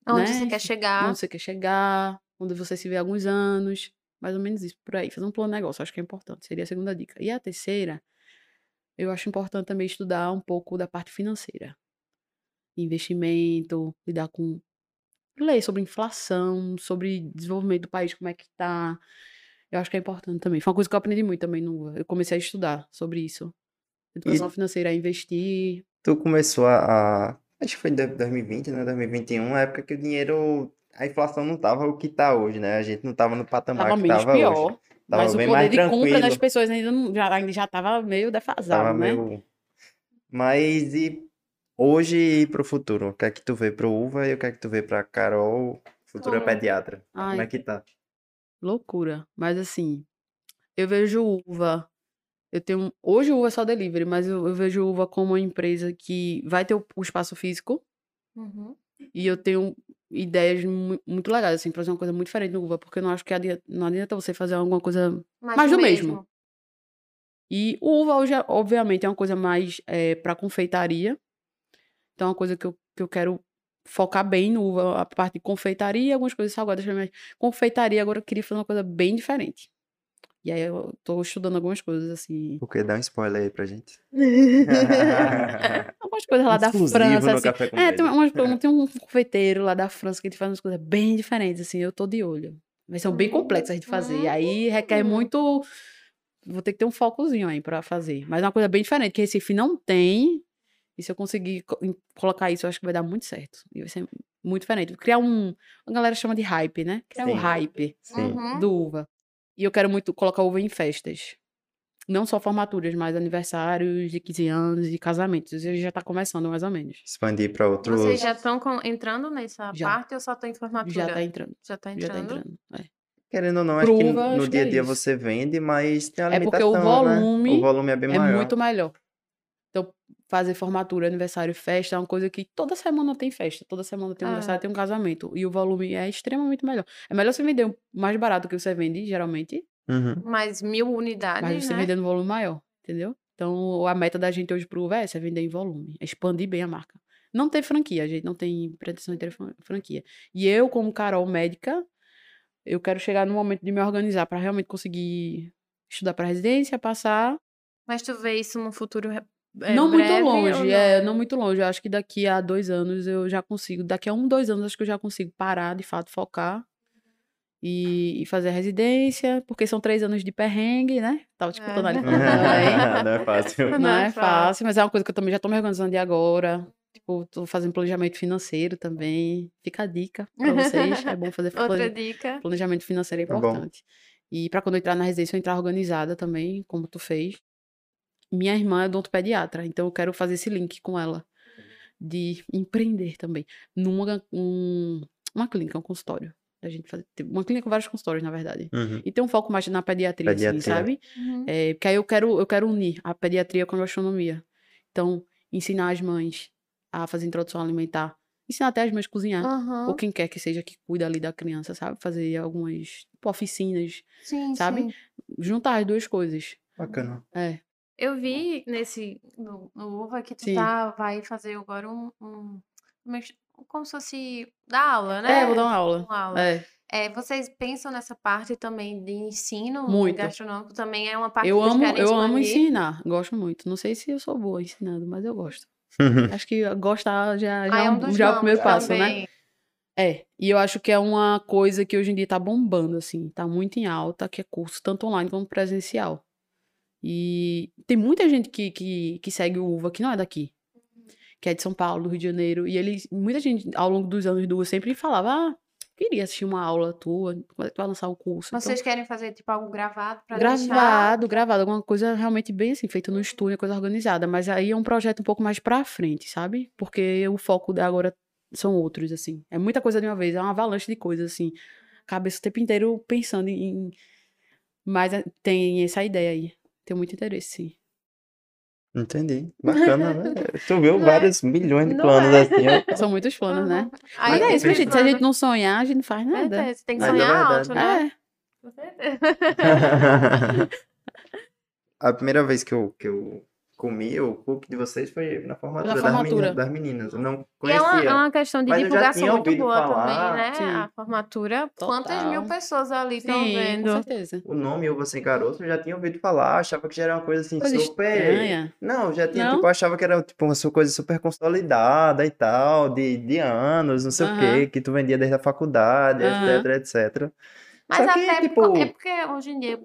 Onde né? você quer chegar. onde você quer chegar, onde você se vê há alguns anos, mais ou menos isso, por aí. Fazer um plano de negócio, acho que é importante, seria a segunda dica. E a terceira, eu acho importante também estudar um pouco da parte financeira. Investimento, lidar com ler sobre inflação, sobre desenvolvimento do país, como é que tá. Eu acho que é importante também. Foi uma coisa que eu aprendi muito também no. Eu comecei a estudar sobre isso. Educação financeira, a investir. Tu começou a, a- Acho que foi em 2020, né? 2021, a época que o dinheiro. A inflação não tava o que tá hoje, né? A gente não tava no patamar Tava que menos tava hoje. pior. Tava mas o poder de compra das tranquilo. pessoas ainda, não, já, ainda já tava meio defasado, Tava né? meio. Mas e hoje e pro futuro? O que é que tu vê pro Uva e o que é que tu vê pra Carol, futura Como? pediatra? Como Ai, é que tá? loucura. Mas assim, eu vejo uva. Eu tenho. Hoje o uva é só delivery, mas eu, eu vejo uva como uma empresa que vai ter o, o espaço físico Uhum. e eu tenho ideias mu- muito legais, assim, pra fazer uma coisa muito diferente no uva, porque eu não acho que adi- não adianta você fazer alguma coisa. Mas Mais o do mesmo. E o uva hoje, é- obviamente, é uma coisa mais é, para confeitaria. Então, é uma coisa que eu, que eu quero focar bem no uva, a parte de confeitaria algumas coisas salgadas também. Confeitaria, agora eu queria fazer uma coisa bem diferente. E aí eu tô estudando algumas coisas, assim. Porque dá um spoiler aí pra gente. Algumas coisas lá da Exclusivo França, no assim. Café com É, tem, umas, tem um confeiteiro lá da França que ele faz umas coisas bem diferentes, assim, eu tô de olho. Mas são bem complexas de fazer. E aí requer Hum. muito. Vou ter que ter um focozinho aí pra fazer. Mas é uma coisa bem diferente, que Recife não tem. E se eu conseguir colocar isso, eu acho que vai dar muito certo. E vai ser muito diferente. Criar um. A galera chama de hype, né? Criar um Sim. hype Sim. Uhum. do uva. E eu quero muito colocar uva em festas. Não só formaturas, mas aniversários de 15 anos e casamentos. Isso já tá começando, mais ou menos. Expandir pra outros. Vocês já estão entrando nessa Já. parte ou só estão em formatura? Já tá entrando. Já tá Já tá entrando? entrando. é. Querendo ou não, acho que Prova, no acho dia a é dia isso. você vende, mas tem a É porque o limitação, né? volume O volume é bem É maior. muito melhor. Fazer formatura, aniversário, festa é uma coisa que toda semana tem festa, toda semana tem um Ah. aniversário, tem um casamento. E o volume é extremamente melhor. É melhor você vender um- mais barato que você vende, geralmente, Uhum. Mais mil unidades, mas você né? vender no volume maior, entendeu? Então, a meta da gente hoje pro Uva é essa, é vender em volume, é expandir bem a marca. Não tem franquia, a gente não tem pretensão de ter fran- franquia. E eu, como Carol médica, eu quero chegar no momento de me organizar para realmente conseguir estudar para residência, passar Mas tu vê isso no futuro é, não muito longe, não? é, não muito longe. Eu acho que daqui a dois anos eu já consigo, daqui a um, dois anos, acho que eu já consigo parar, de fato, focar e, e fazer a residência, porque são três anos de perrengue, né? Tava te contando ali É. também. não é fácil. Não, Não é é fácil. fácil, mas é uma coisa que eu também já tô me organizando de agora. Tipo, tô fazendo planejamento financeiro também. Fica a dica pra vocês. É bom fazer Outra plane- dica. planejamento financeiro é É bom. importante. E pra quando eu entrar na residência, eu entrar organizada também, como tu fez. Minha irmã é odontopediatra, então eu quero fazer esse link com ela. De empreender também. Numa um, uma clínica, um consultório. Da gente fazer, uma clínica com vários consultórios, na verdade. Uhum. E ter um foco mais na pediatria, assim, Pediatria. sabe? Uhum. É, porque aí eu quero, eu quero unir a pediatria com a gastronomia. Então, ensinar as mães a fazer introdução alimentar. Ensinar até as mães a cozinhar. Aham. Ou quem quer que seja que cuida ali da criança, sabe? Fazer algumas tipo, oficinas. Sim, sabe? sim. Juntar as duas coisas. Bacana. É. Eu vi nesse no, no Uva que tu Sim. tá, vai fazer agora um, um como, se fosse dar aula, né? É, vou dar uma aula. Uma aula. É. É, vocês pensam nessa parte também de ensino Muito. gastronômico? Também é uma parte Eu amo, eu amo ensinar. Gosto muito. Não sei se eu sou boa ensinando, mas eu gosto. Acho que gostar já, já, Ah, é, um dos já é o primeiro passo, né? também. É, e eu acho que é uma coisa que hoje em dia tá bombando, assim, tá muito em alta, que é curso tanto online como presencial. E tem muita gente que, que, que segue o UVA que não é daqui, que é de São Paulo, do Rio de Janeiro, e eles, muita gente ao longo dos anos do UVA sempre falava, ah, queria assistir uma aula tua, quando é que tu vai lançar o curso? Então, Vocês querem fazer tipo algo gravado pra deixar? Gravado, gravado, alguma coisa realmente bem assim, feita no estúdio, coisa organizada. Mas aí é um projeto um pouco mais pra frente, sabe? Porque o foco de agora são outros, assim. É muita coisa de uma vez, é uma avalanche de coisas, assim. Cabeça o tempo inteiro pensando em. Mas é- tem essa ideia aí. Tenho muito interesse, sim. Entendi. Bacana, né? Tu viu Não é? vários milhões de planos é? assim. São muitos planos, né? Aham. Mas Aí é isso, gente. Se a gente não sonhar, a gente não faz nada. Certeza, Tem que é sonhar verdade. alto, né? É. Com certeza. A primeira vez que eu, que eu comi o cookie de vocês foi na formatura, Na das formatura. meninas, das meninas. Eu não E é uma, conhecia. é uma questão de Mas eu já divulgação tinha muito ouvido boa falar, também, né? sim. A formatura. Quantas Total. mil pessoas ali estão Sim, com vendo? certeza. O nome Uva Sem Caroço eu já tinha ouvido falar, achava que já era uma coisa assim Coisa super. estranha. Não, já tinha, Não? tipo, achava que era tipo uma coisa super consolidada e tal, de, de anos, não sei o Aham. quê, que tu vendia desde a faculdade, Aham. etc, etc. Mas que, até tipo- é porque hoje em dia,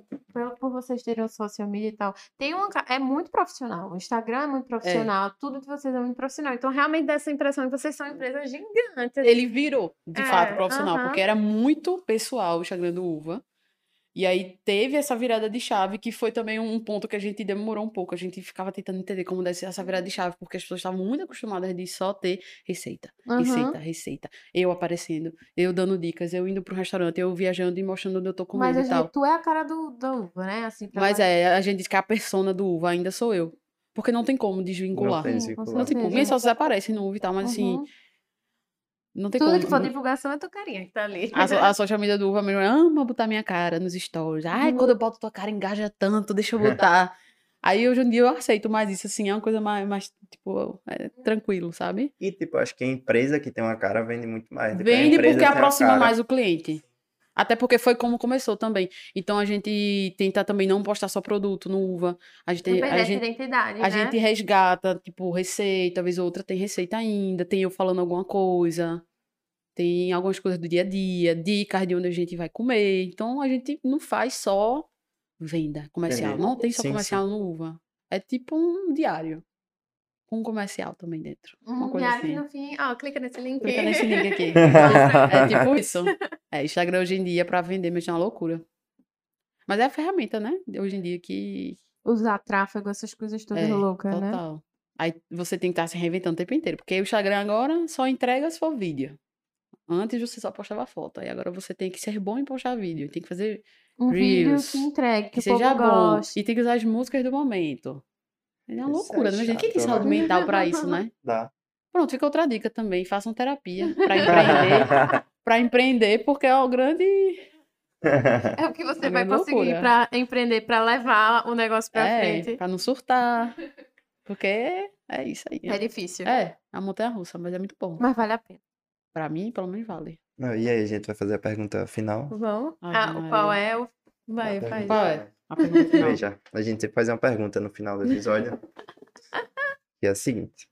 por, vocês terem o social media e tal, tem uma, ca- é muito profissional. O Instagram é muito profissional, tudo de vocês é muito profissional. Então, realmente dá essa impressão que vocês são empresas gigantes. Ele virou, de É, fato, profissional, aham. porque era muito pessoal o Instagram do Uva. E aí teve essa virada de chave, que foi também um ponto que a gente demorou um pouco. A gente ficava tentando entender como deve ser essa virada de chave, porque as pessoas estavam muito acostumadas de só ter receita, Uhum. receita, receita. Eu aparecendo, eu dando dicas, eu indo pro restaurante, eu viajando e mostrando onde eu tô Mas comendo a e tal. gente, tu é a cara do, da uva, né? Assim, pra Mas lá- é, a gente diz que a persona do Uva ainda sou eu. Porque não tem como desvincular. tem Sim, com desvincular. Não tem como. Minhas sócias aparecem no Uva e tal, mas assim, Uhum. Não tem Tudo como. que for divulgação é tua carinha que tá ali. A, a social media do Uva mesmo ama botar minha cara nos stories. Ai, Uhum. quando eu boto tua cara, engaja tanto, deixa eu botar. Aí hoje em dia eu aceito mais isso, assim, é uma coisa mais, mais tipo, é, tranquilo, sabe? E, tipo, acho que a empresa que tem uma cara vende muito mais. A Vende empresa porque aproxima mais o cliente. Até porque foi como começou também. Então a gente tenta também não postar só produto no Uva. A gente, Não a gente, identidade, a né? gente resgata, tipo, receita, talvez outra tem receita ainda, tem eu falando alguma coisa. Tem algumas coisas do dia a dia, dicas de onde a gente vai comer. Então a gente não faz só venda comercial. Entendi. Não tem só Sim, sim. comercial no Uva. É tipo um diário. Com um comercial também dentro. Uma Um coisa diário assim. que no fim, ó, clica nesse link. Clica nesse link aqui. É tipo isso. É, Instagram hoje em dia pra vender mesmo é uma loucura. Mas é a ferramenta, né? Hoje em dia que Usar tráfego, essas coisas todas é, loucas, né? total. Aí você tem que estar se reinventando o tempo inteiro. Porque o Instagram agora só entrega se for vídeo. Antes você só postava foto. Aí agora você tem que ser bom em postar vídeo. Tem que fazer Um vídeo Reels, que entregue, que, que seja bom. goste. E tem que usar as músicas do momento. É uma Isso é loucura, né? Gente, quem tem saúde mental pra isso, né? Dá. Pronto, fica outra dica também. Façam terapia pra empreender. pra empreender, porque é o grande. É o que você É vai conseguir pra empreender, pra levar o negócio pra é, frente. pra não surtar. Porque é isso aí. É difícil. É, a montanha russa, mas é muito bom. Mas vale a pena. Pra mim, pelo menos vale. Não, e aí, a gente vai fazer a pergunta final? Vamos? Ah, o qual é o. Vai, A faz. Qual é? A pergunta final. Veja, a gente sempre faz uma pergunta no final do episódio. que é a seguinte.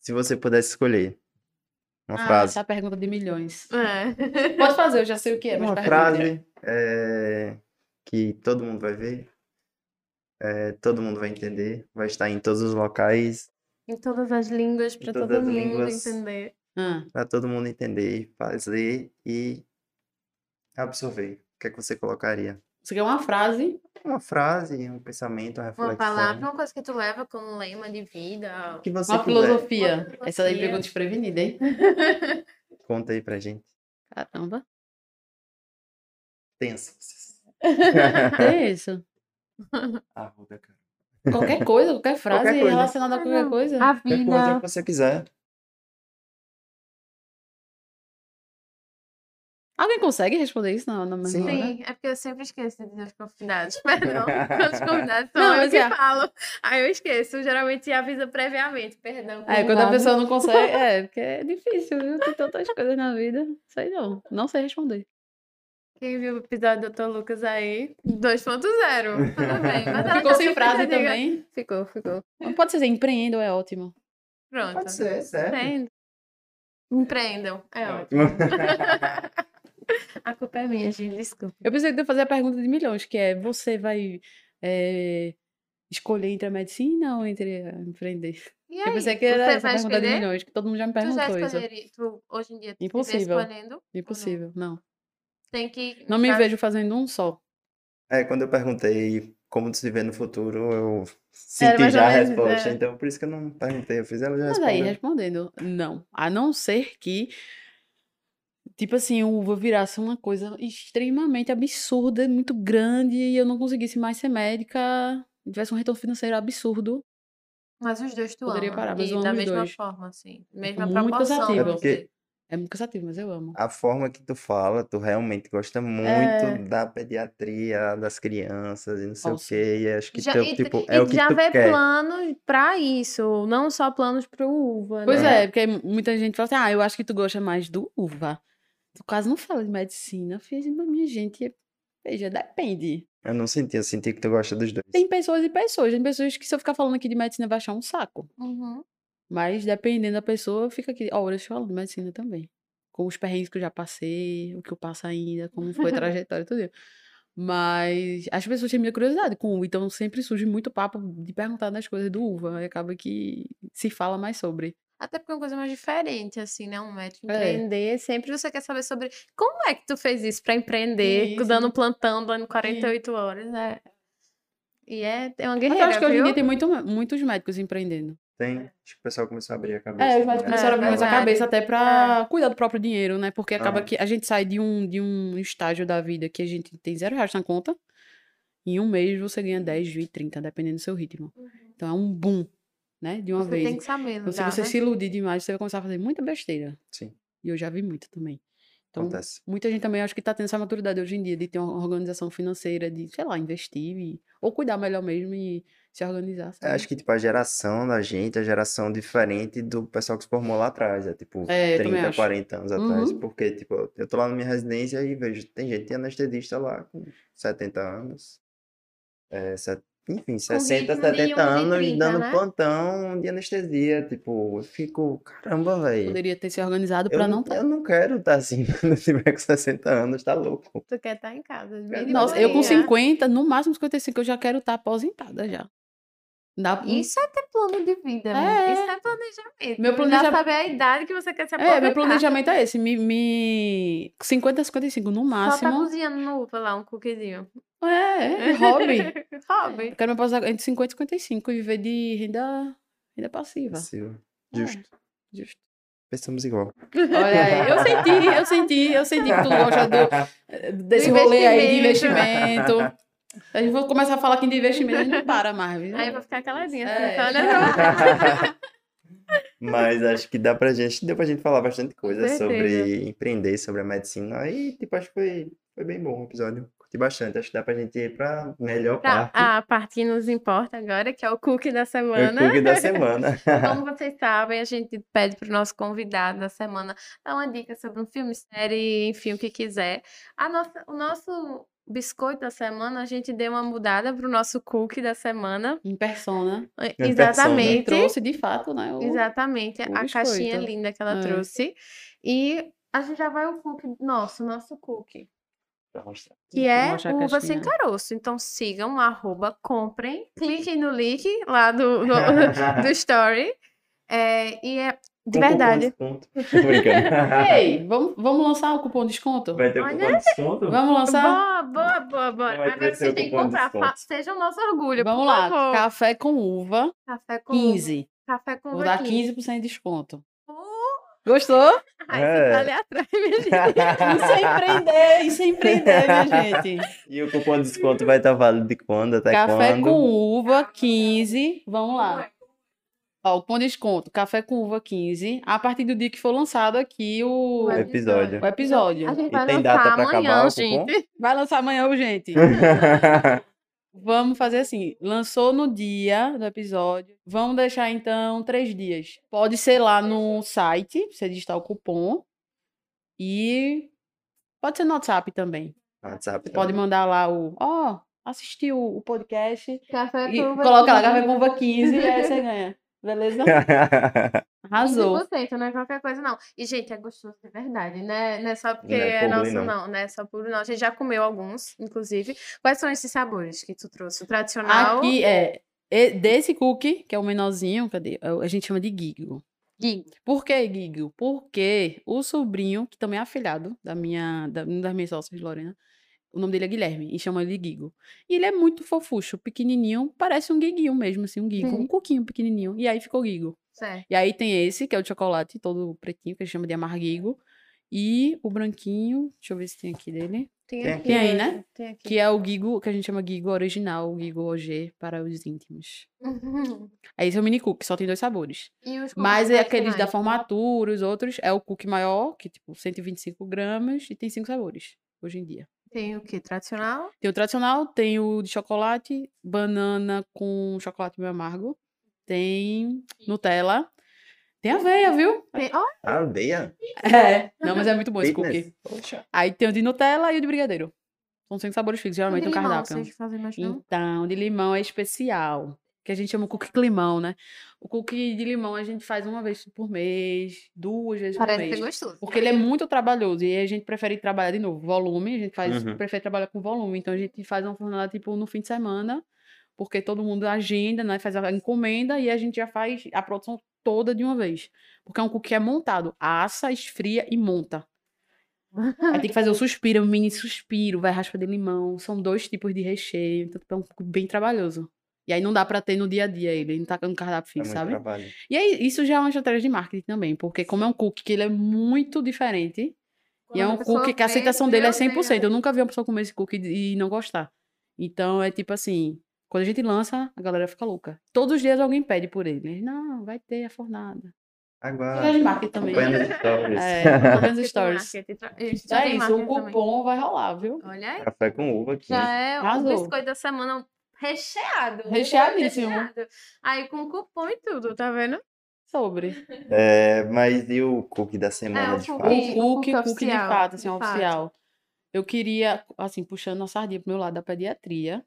Se você pudesse escolher uma Ah, frase. essa é a pergunta de milhões. É. Pode fazer, eu já sei o que é, mas Uma frase é, que todo mundo vai ver, é, todo mundo vai entender, vai estar em todos os locais, Em todas as línguas, pra todas todo mundo entender. Ah, para todo mundo entender, fazer e absorver. O que é que você colocaria? você quer uma frase? Uma frase, um pensamento, uma reflexão. Uma palavra, uma coisa que tu leva como lema de vida. Que você Uma filosofia. Uma Essa daí filosofia. pegou desprevenida, hein? Conta aí pra gente. Caramba. Tensa. É isso. Arruda, cara. Qualquer coisa, qualquer frase Qualquer coisa. relacionada a qualquer coisa. A Qualquer coisa vida. que você quiser. Alguém consegue responder isso na, na mesma Sim. hora? Sim, é porque eu sempre esqueço de dizer os convidados. Perdão, os convidados são Não, eu que é- falo. Aí eu esqueço, geralmente avisa previamente, perdão. É, quando a convidado. pessoa não consegue, é, porque é difícil, viu? Tem tantas coisas na vida. Sei não, não sei responder. Quem viu o episódio do Dr. Lucas aí, 2.0. Tudo bem. Mas Ficou tá sem frase diga- também? Ficou, ficou. Não pode ser assim, empreendo é ótimo. Pronto. Pode ser, certo. Empreendam. Empreendam. É ótimo. A culpa é minha, gente. Desculpa. Eu pensei que eu ia fazer a pergunta de milhões, que é, você vai é, escolher entre a medicina ou entre a empreender? E Eu aí, pensei que era essa pergunta de escolher? milhões, que todo mundo já me Tu já perguntou isso. escolheria, tu, hoje em dia, tu Impossível. escolhendo? ou não? Impossível, não. Tem que... Não me tá- vejo fazendo um só. É, quando eu perguntei como tu se vê no futuro, eu senti já a resposta. é. Então, por isso que eu não perguntei. Eu fiz ela já Mas aí, respondendo, não. A não ser que, tipo assim, o uva virasse uma coisa extremamente absurda, muito grande, e eu não conseguisse mais ser médica, e tivesse um retorno financeiro absurdo. Mas os dois tu Poderia ama. parar, mas e eu da amo os mesma dois. forma, assim. Mesma muito proporção. cansativo. É porque-. É muito cansativo, mas eu amo. A forma que tu fala, tu realmente gosta muito É. da pediatria, das crianças e não sei o Nossa. quê. E acho que Já, teu, e, tipo, e é o que já tu vê quer. planos pra isso, não só planos pro uva, Pois né? é, porque muita gente fala assim, ah, eu acho que tu gosta mais do uva. Tu quase não fala de medicina. Eu fiz, mas minha gente, veja, depende. Eu não senti, eu senti que tu gosta dos dois. Tem pessoas e pessoas. Tem pessoas que se eu ficar falando aqui de medicina vai achar um saco. Uhum. Mas dependendo da pessoa, fica aqui horas falando de medicina também. Com os perrengues que eu já passei, o que eu passo ainda, como foi a trajetória, tudo. Mas as pessoas têm muita curiosidade com uva, então sempre surge muito papo de perguntar das coisas do uva. Aí acaba que se fala mais sobre. Até porque é uma coisa mais diferente, assim, né? Um médico É. empreender. Sempre você quer saber sobre como é que tu fez isso pra empreender, Isso. dando plantão, dando 48 horas, né? E é, é uma Mas eu guerreira, acho que hoje em dia tem muito, muitos médicos empreendendo. Tem. Acho que o pessoal começou a abrir a cabeça. É, os médicos começaram a abrir mais a cabeça até pra cuidar do próprio dinheiro, né? Porque acaba Ah. que a gente sai de um, de um estágio da vida que a gente tem zero reais na conta. Em um mês você ganha 10, 20, 30, dependendo do seu ritmo. Então é um boom, né? De uma. Você vez. tem que saber, Então, se lidar, você né? se iludir demais, você vai começar a fazer muita besteira. Sim, E eu já vi muito também. Então, acontece. muita gente também acho que tá tendo essa maturidade hoje em dia de ter uma organização financeira, de, sei lá, investir e- ou cuidar melhor mesmo e se organizar. É, sabe? acho que, tipo, a geração da gente é a geração diferente do pessoal que se formou lá atrás. É, tipo, É, eu também 30, acho. 40 anos atrás. Uhum. Porque, tipo, eu tô lá na minha residência e vejo, tem gente, tem anestesista lá com 70 anos. É, enfim, 60, ritmo de 70 um de anos 30, dando né? plantão de anestesia. Tipo, eu fico, caramba, velho. Poderia ter se organizado Eu, pra não- não tá. eu não quero estar assim quando eu tiver com 60 anos, tá louco. Tu quer estar em casa. Nossa, eu com boinha. 50, no máximo 55, eu já quero estar aposentada já. Dá, Isso é ter plano de vida, É, né? é. Isso é planejamento. Meu Já planeja- saber a idade que você quer se É, aposentar. meu planejamento é esse, me, me... 50 a 55 no Só tá máximo. cozinhando no lá, um cookiezinho. É, é hobby. hobby. Eu quero me aposentar entre 50 e 55 e viver de renda, renda passiva. Possível. É. Justo. Justo. Pensamos igual. Olha aí, eu senti, eu senti, eu senti que tu gosta do, desse rolê aí de investimento. A gente vai começar a falar aqui de investimento, a gente não para mais, viu? Aí vai ficar caladinha. É. Assim, olha Mas acho que dá pra gente, deu pra gente falar bastante coisa sobre empreender, sobre a medicina. E, tipo, acho que foi, foi bem bom o episódio. Curti bastante. Acho que dá pra gente ir pra melhor pra parte. a parte que nos importa agora, que é o cookie da O semana. cookie da semana. Como vocês sabem, a gente pede pro nosso convidado da semana dar uma dica sobre um filme, série, enfim, o que quiser. A nossa, o nosso biscoito da semana, a gente deu uma mudada pro nosso cookie da semana. Em persona. Eh, Em persona. Exatamente. trouxe, de fato, né? o- Exatamente, o a caixinha biscoito. linda que ela É. trouxe. E a gente já vai o cookie nosso, nosso cookie. Pra mostrar. Que é uva sem caixinha. caroço. Então sigam, arroba, comprem, cliquem no link lá do, do, do story. É, e é de cupom verdade. desconto. Tô brincando. Ei, vamos, vamos lançar o cupom de desconto? Vai ter Olha cupom de desconto? Vamos lançar? Boa, boa, boa, vai Agora vocês o têm que cupom de comprar. Seja o nosso orgulho. Vamos por lá, favor. café com uva, Café com 15. Café com Vou uva dar 15. 15% de desconto. Uh, Gostou? Ai, você É. tá ali atrás, minha gente. Isso é empreender, isso é empreender, minha gente. E o cupom de desconto vai estar válido de quando até Café quando? com uva, 15. Vamos lá. Ó, o cupom de desconto, café com uva 15, a partir do dia que for lançado aqui o, O episódio. o episódio. A gente E vai tem lançar data pra amanhã, acabar o cupom? gente. Vai lançar amanhã, urgente. Vamos fazer assim, lançou no dia do episódio, vamos deixar então três dias. Pode ser lá no site, você digitar o cupom, e pode ser no WhatsApp também. WhatsApp Pode também. mandar lá o, ó, assistiu o podcast, Café e com uva coloca lá, 15. café com uva 15 e aí você ganha. Beleza? Arrasou. 15%, não é qualquer coisa, não. E, gente, é gostoso de verdade, né? Não é só porque Não é é, nosso, não. não. Não é só puro, não. A gente já comeu alguns, inclusive. Quais são esses sabores que tu trouxe? O tradicional? Aqui é desse cookie, que é o menorzinho, cadê? É A gente chama de Gigo. Gigo. Por que Gigo? Porque o sobrinho, que também é afilhado da minha, da, uma das minhas sócias, Lorena, o nome dele é Guilherme, e chama ele de Gigo. E ele é muito fofucho, pequenininho, parece um guiguinho mesmo, assim, um Sim. um coquinho pequenininho. E aí ficou Gigo. Certo. E aí tem esse, que é o chocolate, todo pretinho, que a gente chama de amarguigo. E o branquinho, deixa eu ver se tem aqui dele. Tem Tem aqui. Tem aí, é, né? Tem aqui. Que é o Gigo, que a gente chama Gigo original, o Gigo OG para os íntimos. Aí esse é o mini cookie, só tem dois sabores. E os Mas é aqueles da formatura, os outros, é o cookie maior, que tipo 125 gramas, e tem cinco sabores, hoje em dia. Tem o que? Tradicional? Tem o tradicional, tem o de chocolate, banana com chocolate meio amargo, tem Nutella, tem aveia, viu? Tem... Aveia? É. Não, mas é muito bom esse cookie. Poxa. Aí tem o de Nutella e o de brigadeiro. São cinco sabores fixos, o geralmente de no limão, cardápio. vocês fazem mais não? Então, o de limão é especial. Que a gente chama cookie climão, né? O cookie de limão a gente faz uma vez por mês, duas vezes por Parece mês. ser gostoso. Porque ele é muito trabalhoso e aí a gente prefere trabalhar de novo. Volume, a gente faz, Uhum. prefere trabalhar com volume. Então a gente faz uma fornada tipo no fim de semana, porque todo mundo agenda, né? Faz a encomenda e a gente já faz a produção toda de uma vez. Porque é um cookie que é montado, assa, esfria e monta. Aí tem que fazer o suspiro, o mini suspiro, vai raspa de limão. São dois tipos de recheio, então é um cookie bem trabalhoso. E aí não dá pra ter no dia a dia ele, ele não tá no cardápio É fixo, muito sabe? trabalho. E aí, isso já é uma estratégia de marketing também, porque como é um cookie que ele é muito diferente, e é Quando um cookie que a aceitação dele é meu Deus. 100%. Eu nunca vi uma pessoa comer esse cookie e não gostar. Então, é tipo assim, quando a gente lança, a galera fica louca. Todos os dias alguém pede por ele. Não, vai ter a fornada. Estratégia de Agora, marketing também. acompanhando os stories. É, acompanhando os stories. É isso, o marketing também. cupom vai rolar, viu? Olha aí. Café com uva aqui. Já é o Arrasou. biscoito da semana recheado. Recheadíssimo. recheado. Aí com cupom e tudo, tá vendo? Sobre. É, mas e o cookie da É, semana o de cookie. fato? O o cookie, cookie cookie de fato, assim, de fato. oficial. Eu queria, assim, puxando a sardinha pro meu lado da pediatria.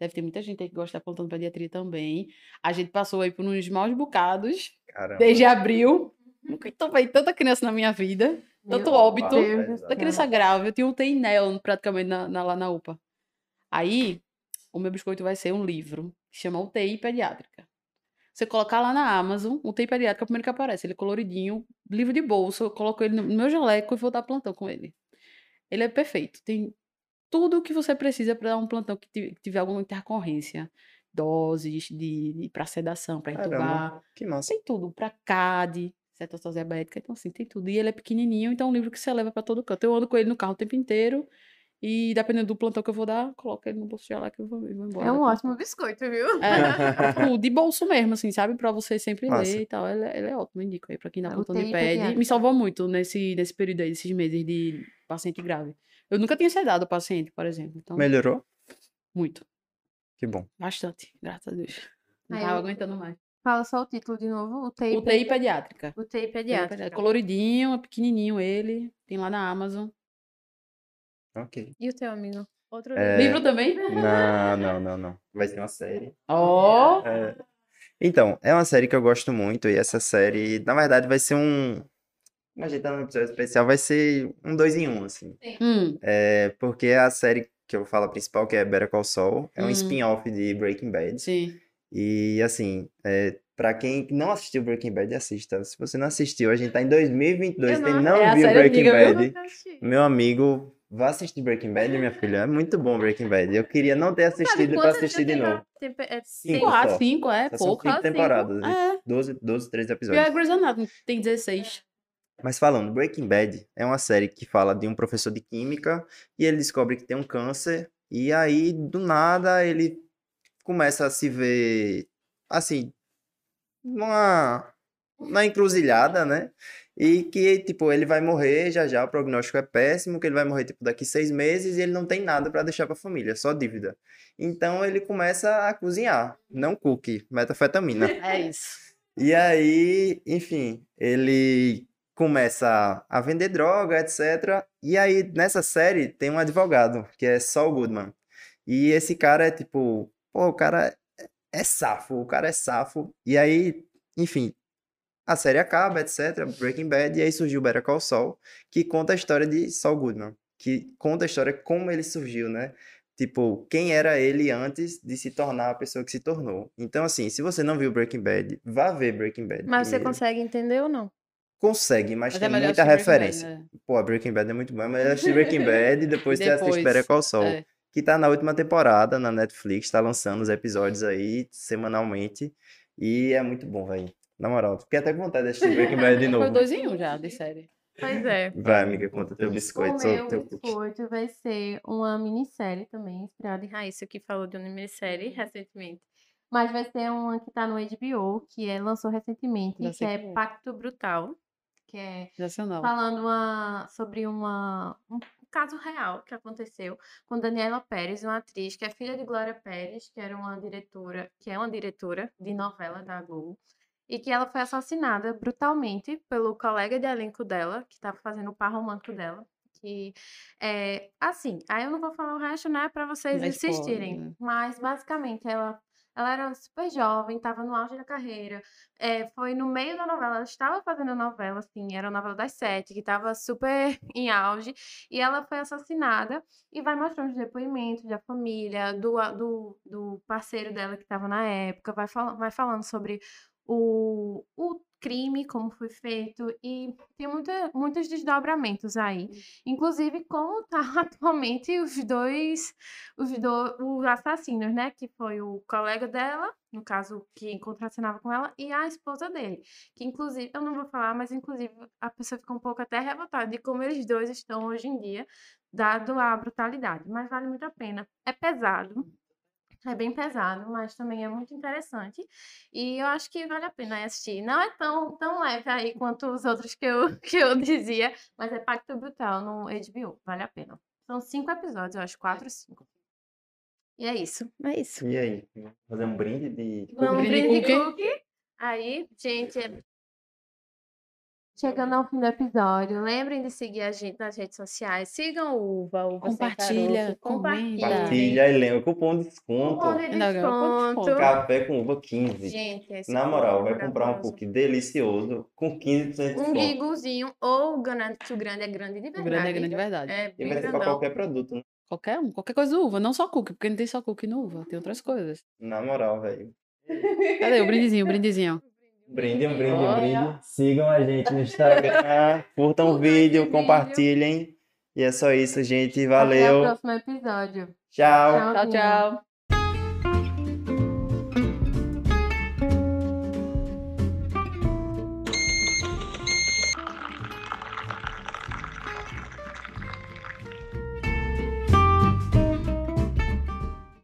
Deve ter muita gente aí que gosta de apontando pediatria também. A gente passou aí por uns maus bocados Caramba. desde abril. Nunca tomei tanta criança na minha vida. Tanto Meu óbito. Deus do Tanta criança grave. Eu tinha um TEINEL praticamente na, na- lá na UPA. Aí, o meu biscoito vai ser um livro que chama UTI Pediátrica. Você colocar lá na Amazon, UTI Pediátrica é o primeiro que aparece. Ele é coloridinho, livro de bolso. Eu coloco ele no meu jaleco e vou dar plantão com ele. Ele é perfeito. Tem tudo o que você precisa para dar um plantão que ti- que tiver alguma intercorrência. Doses de, de para sedação, para entubar. Que massa. Tem tudo, pra CAD, cetose diabética, então assim, tem tudo. E ele é pequenininho, então é um livro que você leva pra todo canto. Eu ando com ele no carro o tempo inteiro e dependendo do plantão que eu vou dar, coloco ele no bolso de lá que eu vou, eu vou embora. É um ótimo biscoito, viu? É, tipo, de bolso mesmo, assim, sabe? Pra você sempre Massa. ler e tal. Ele, é- ele é ótimo, indico aí pra quem dá É, plantão de UTI pede. pediátrica. Me salvou muito nesse, nesse período aí, desses meses de paciente grave. Eu nunca tinha sedado o paciente, por exemplo. Então, Melhorou? muito. Que bom. Bastante, graças a Deus. Não Aí tava eu- aguentando mais. Fala só o título de novo. UTI, UTI pediátrica. UTI pediátrica. É coloridinho, é pequenininho ele. Tem lá na Amazon. Ok. E o teu amigo? Outro É, Livro também? Não, não, não, não. Vai ser uma série. Ó! É. Então, é uma série que eu gosto muito, e essa série, na verdade, vai ser um. Como a gente tá num episódio especial, vai ser um dois em um, assim. Hum, É porque a série que eu vou falar principal, que é Better Call Saul, é um Hum. spin-off de Breaking Bad. sim. E assim, é, para quem não assistiu Breaking Bad, assista. Se você não assistiu, a gente tá em 2022, Eu tem não não É viu Breaking? Bad. Meu amigo, vá assistir Breaking Bad, minha filha. É muito bom Breaking Bad. Eu queria não ter Sabe assistido pra quantas assistir de novo. tempo- é Cinco cinco. Quatro, só. cinco, é são pouco. cinco só cinco. temporadas, de É. 12, 12, 13 E a episódios. Grey's Anatomy tem 16. Mas falando, Breaking Bad é uma série que fala de um professor de química e ele descobre que tem um câncer e aí do nada ele começa a se ver assim numa na encruzilhada, né? E que tipo ele vai morrer já já, o prognóstico é péssimo, que ele vai morrer tipo daqui seis meses e ele não tem nada para deixar para a família, só dívida. Então ele começa a cozinhar, não cookie, metafetamina. É isso. E aí, enfim, ele começa a vender droga, etc. E aí, nessa série, tem um advogado, que é Saul Goodman. E esse cara é tipo, pô, o cara é- é safo, o cara é safo. E aí, enfim, a série acaba, etc. Breaking Bad, e aí surgiu Better Call Saul, que conta a história de Saul Goodman. Que conta a história como ele surgiu, né? Tipo, quem era ele antes de se tornar a pessoa que se tornou. Então, assim, se você não viu Breaking Bad, vá ver Breaking Bad Mas você primeiro. consegue entender ou não? Consegue, mas, Mas é tem melhor muita Breaking Bad, referência. né? Pô, Breaking Bad é muito bom, mas assistir Breaking Bad e depois você assiste Depois, Better Call Saul. É. Que tá na última temporada na Netflix, tá lançando os episódios aí semanalmente. E é muito bom, velho. Na moral, fiquei até com vontade de assistir Breaking Bad de Foi novo. dois em um já de série. Pois é. Vai, amiga, conta teu biscoito. O meu teu cookie. biscoito vai ser uma minissérie também, inspirada em Raíssa, que falou de uma minissérie recentemente. Mas vai ser uma que tá no HBO, que é, lançou recentemente, que é qual é. Pacto Brutal, que é Sensacional. falando uma, sobre uma, um caso real que aconteceu com Daniela Pérez, uma atriz que é filha de Glória Pérez, que era uma diretora, que é uma diretora de novela da Globo, e que ela foi assassinada brutalmente pelo colega de elenco dela, que estava fazendo o par romântico dela. Que é assim, aí eu não vou falar o resto, né, para vocês spoiler, assistirem. né? Mas basicamente ela ela era super jovem, estava no auge da carreira. É, foi no meio da novela, ela estava fazendo a novela, assim, era a novela das sete, que estava super em auge, e ela foi assassinada, e vai mostrando os depoimentos da família, do, do, do parceiro dela que estava na época, vai, fala, vai falando sobre o, o crime, como foi feito, e tem muita, muitos desdobramentos aí. Inclusive, como tá atualmente os dois, os, do, os assassinos, né? Que foi o colega dela, no caso, que contracenava com ela, e a esposa dele. Que, inclusive, eu não vou falar, mas, inclusive, a pessoa fica um pouco até revoltada de como eles dois estão hoje em dia, dado a brutalidade. Mas vale muito a pena. É pesado. É bem pesado, mas também é muito interessante. E eu acho que vale a pena assistir. Não é tão, tão leve aí quanto os outros que eu, que eu dizia, mas é Pacto Brutal no HBO. Vale a pena. São cinco episódios, eu acho. Quatro, cinco. E é isso. É isso. E aí? Fazer um brinde de. Vamos Brinde brinde cookie. cookie. Aí, gente, é- chegando ao fim do episódio, lembrem de seguir a gente nas redes sociais. Sigam o Uva, Uva Sem Compartilha, Caroço, compartilhem. comenta. Partilha e lembra. Cupom de desconto. Cupom de desconto. Café com uva 15. Gente, esse Na moral, vai cupom comprar um cookie delicioso com 15% de Um desconto. guiguzinho ou grande, que o grande é grande de O verdade. grande é grande de verdade. É E vai ser pra qualquer produto, né? Qualquer um, qualquer coisa uva, não só cookie, porque não tem só cookie no uva, tem outras coisas. Na moral, velho. Cadê o brindezinho, o brindezinho? Brinde, um brinde, um brinde. Sigam a gente no Instagram, curtam o vídeo, compartilhem. E é só isso, gente. Até o Valeu. próximo episódio. Tchau. Tchau, Tchauzinho. tchau.